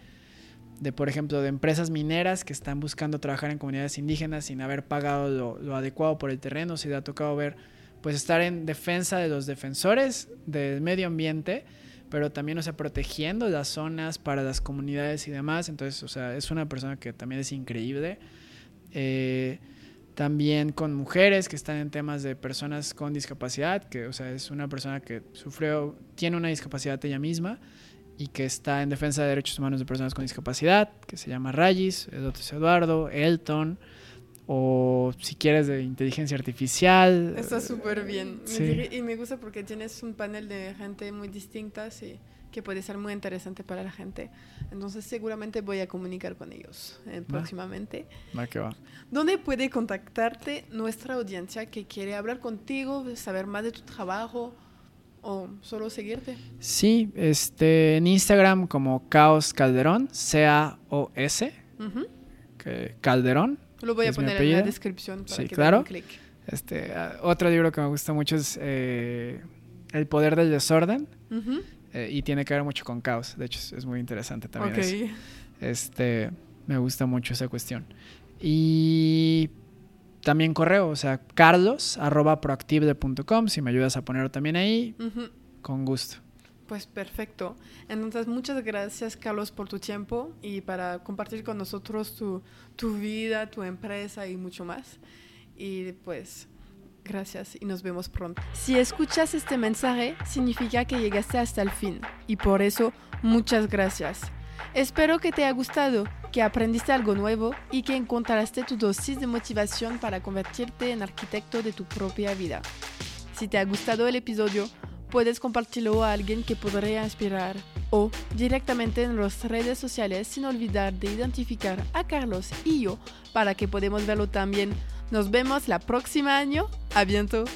de por ejemplo, de empresas mineras que están buscando trabajar en comunidades indígenas sin haber pagado lo, lo adecuado por el terreno, si le ha tocado ver, pues estar en defensa de los defensores del medio ambiente, pero también, o sea, protegiendo las zonas para las comunidades y demás, entonces, o sea, es una persona que también es increíble. Eh, también con mujeres que están en temas de personas con discapacidad, que o sea, es una persona que sufrió, tiene una discapacidad ella misma y que está en defensa de derechos humanos de personas con discapacidad, que se llama Rayis, Eduardo, Elton, o si quieres de inteligencia artificial. Está súper bien. Sí. Y me gusta porque tienes un panel de gente muy distinta, sí, que puede ser muy interesante para la gente. Entonces seguramente voy a comunicar con ellos eh, próximamente. Va que va. ¿Dónde puede contactarte nuestra audiencia que quiere hablar contigo, saber más de tu trabajo o solo seguirte? Sí, este, en Instagram como Caos Calderón, C-A-O-S, uh -huh. que Calderón. Lo voy a poner en la descripción para sí, que claro. den clic. Este, uh, otro libro que me gusta mucho es eh, El poder del desorden. Uh -huh. Eh, y tiene que ver mucho con caos. De hecho, es, muy interesante también. Okay. Eso. Este, me gusta mucho esa cuestión. Y también correo, o sea, carlos arroba proactive.com, si me ayudas a ponerlo también ahí, uh -huh. con gusto. Pues perfecto. Entonces, muchas gracias, Carlos, por tu tiempo y para compartir con nosotros tu, tu vida, tu empresa y mucho más. Y pues, gracias y nos vemos pronto. Si escuchas este mensaje, significa que llegaste hasta el fin y por eso, muchas gracias. Espero que te haya gustado, que aprendiste algo nuevo y que encontraste tu dosis de motivación para convertirte en arquitecto de tu propia vida. Si te ha gustado el episodio, puedes compartirlo a alguien que podría inspirar o directamente en las redes sociales sin olvidar de identificar a Carlos y yo para que podamos verlo también. Nos vemos la próxima año. A bientôt.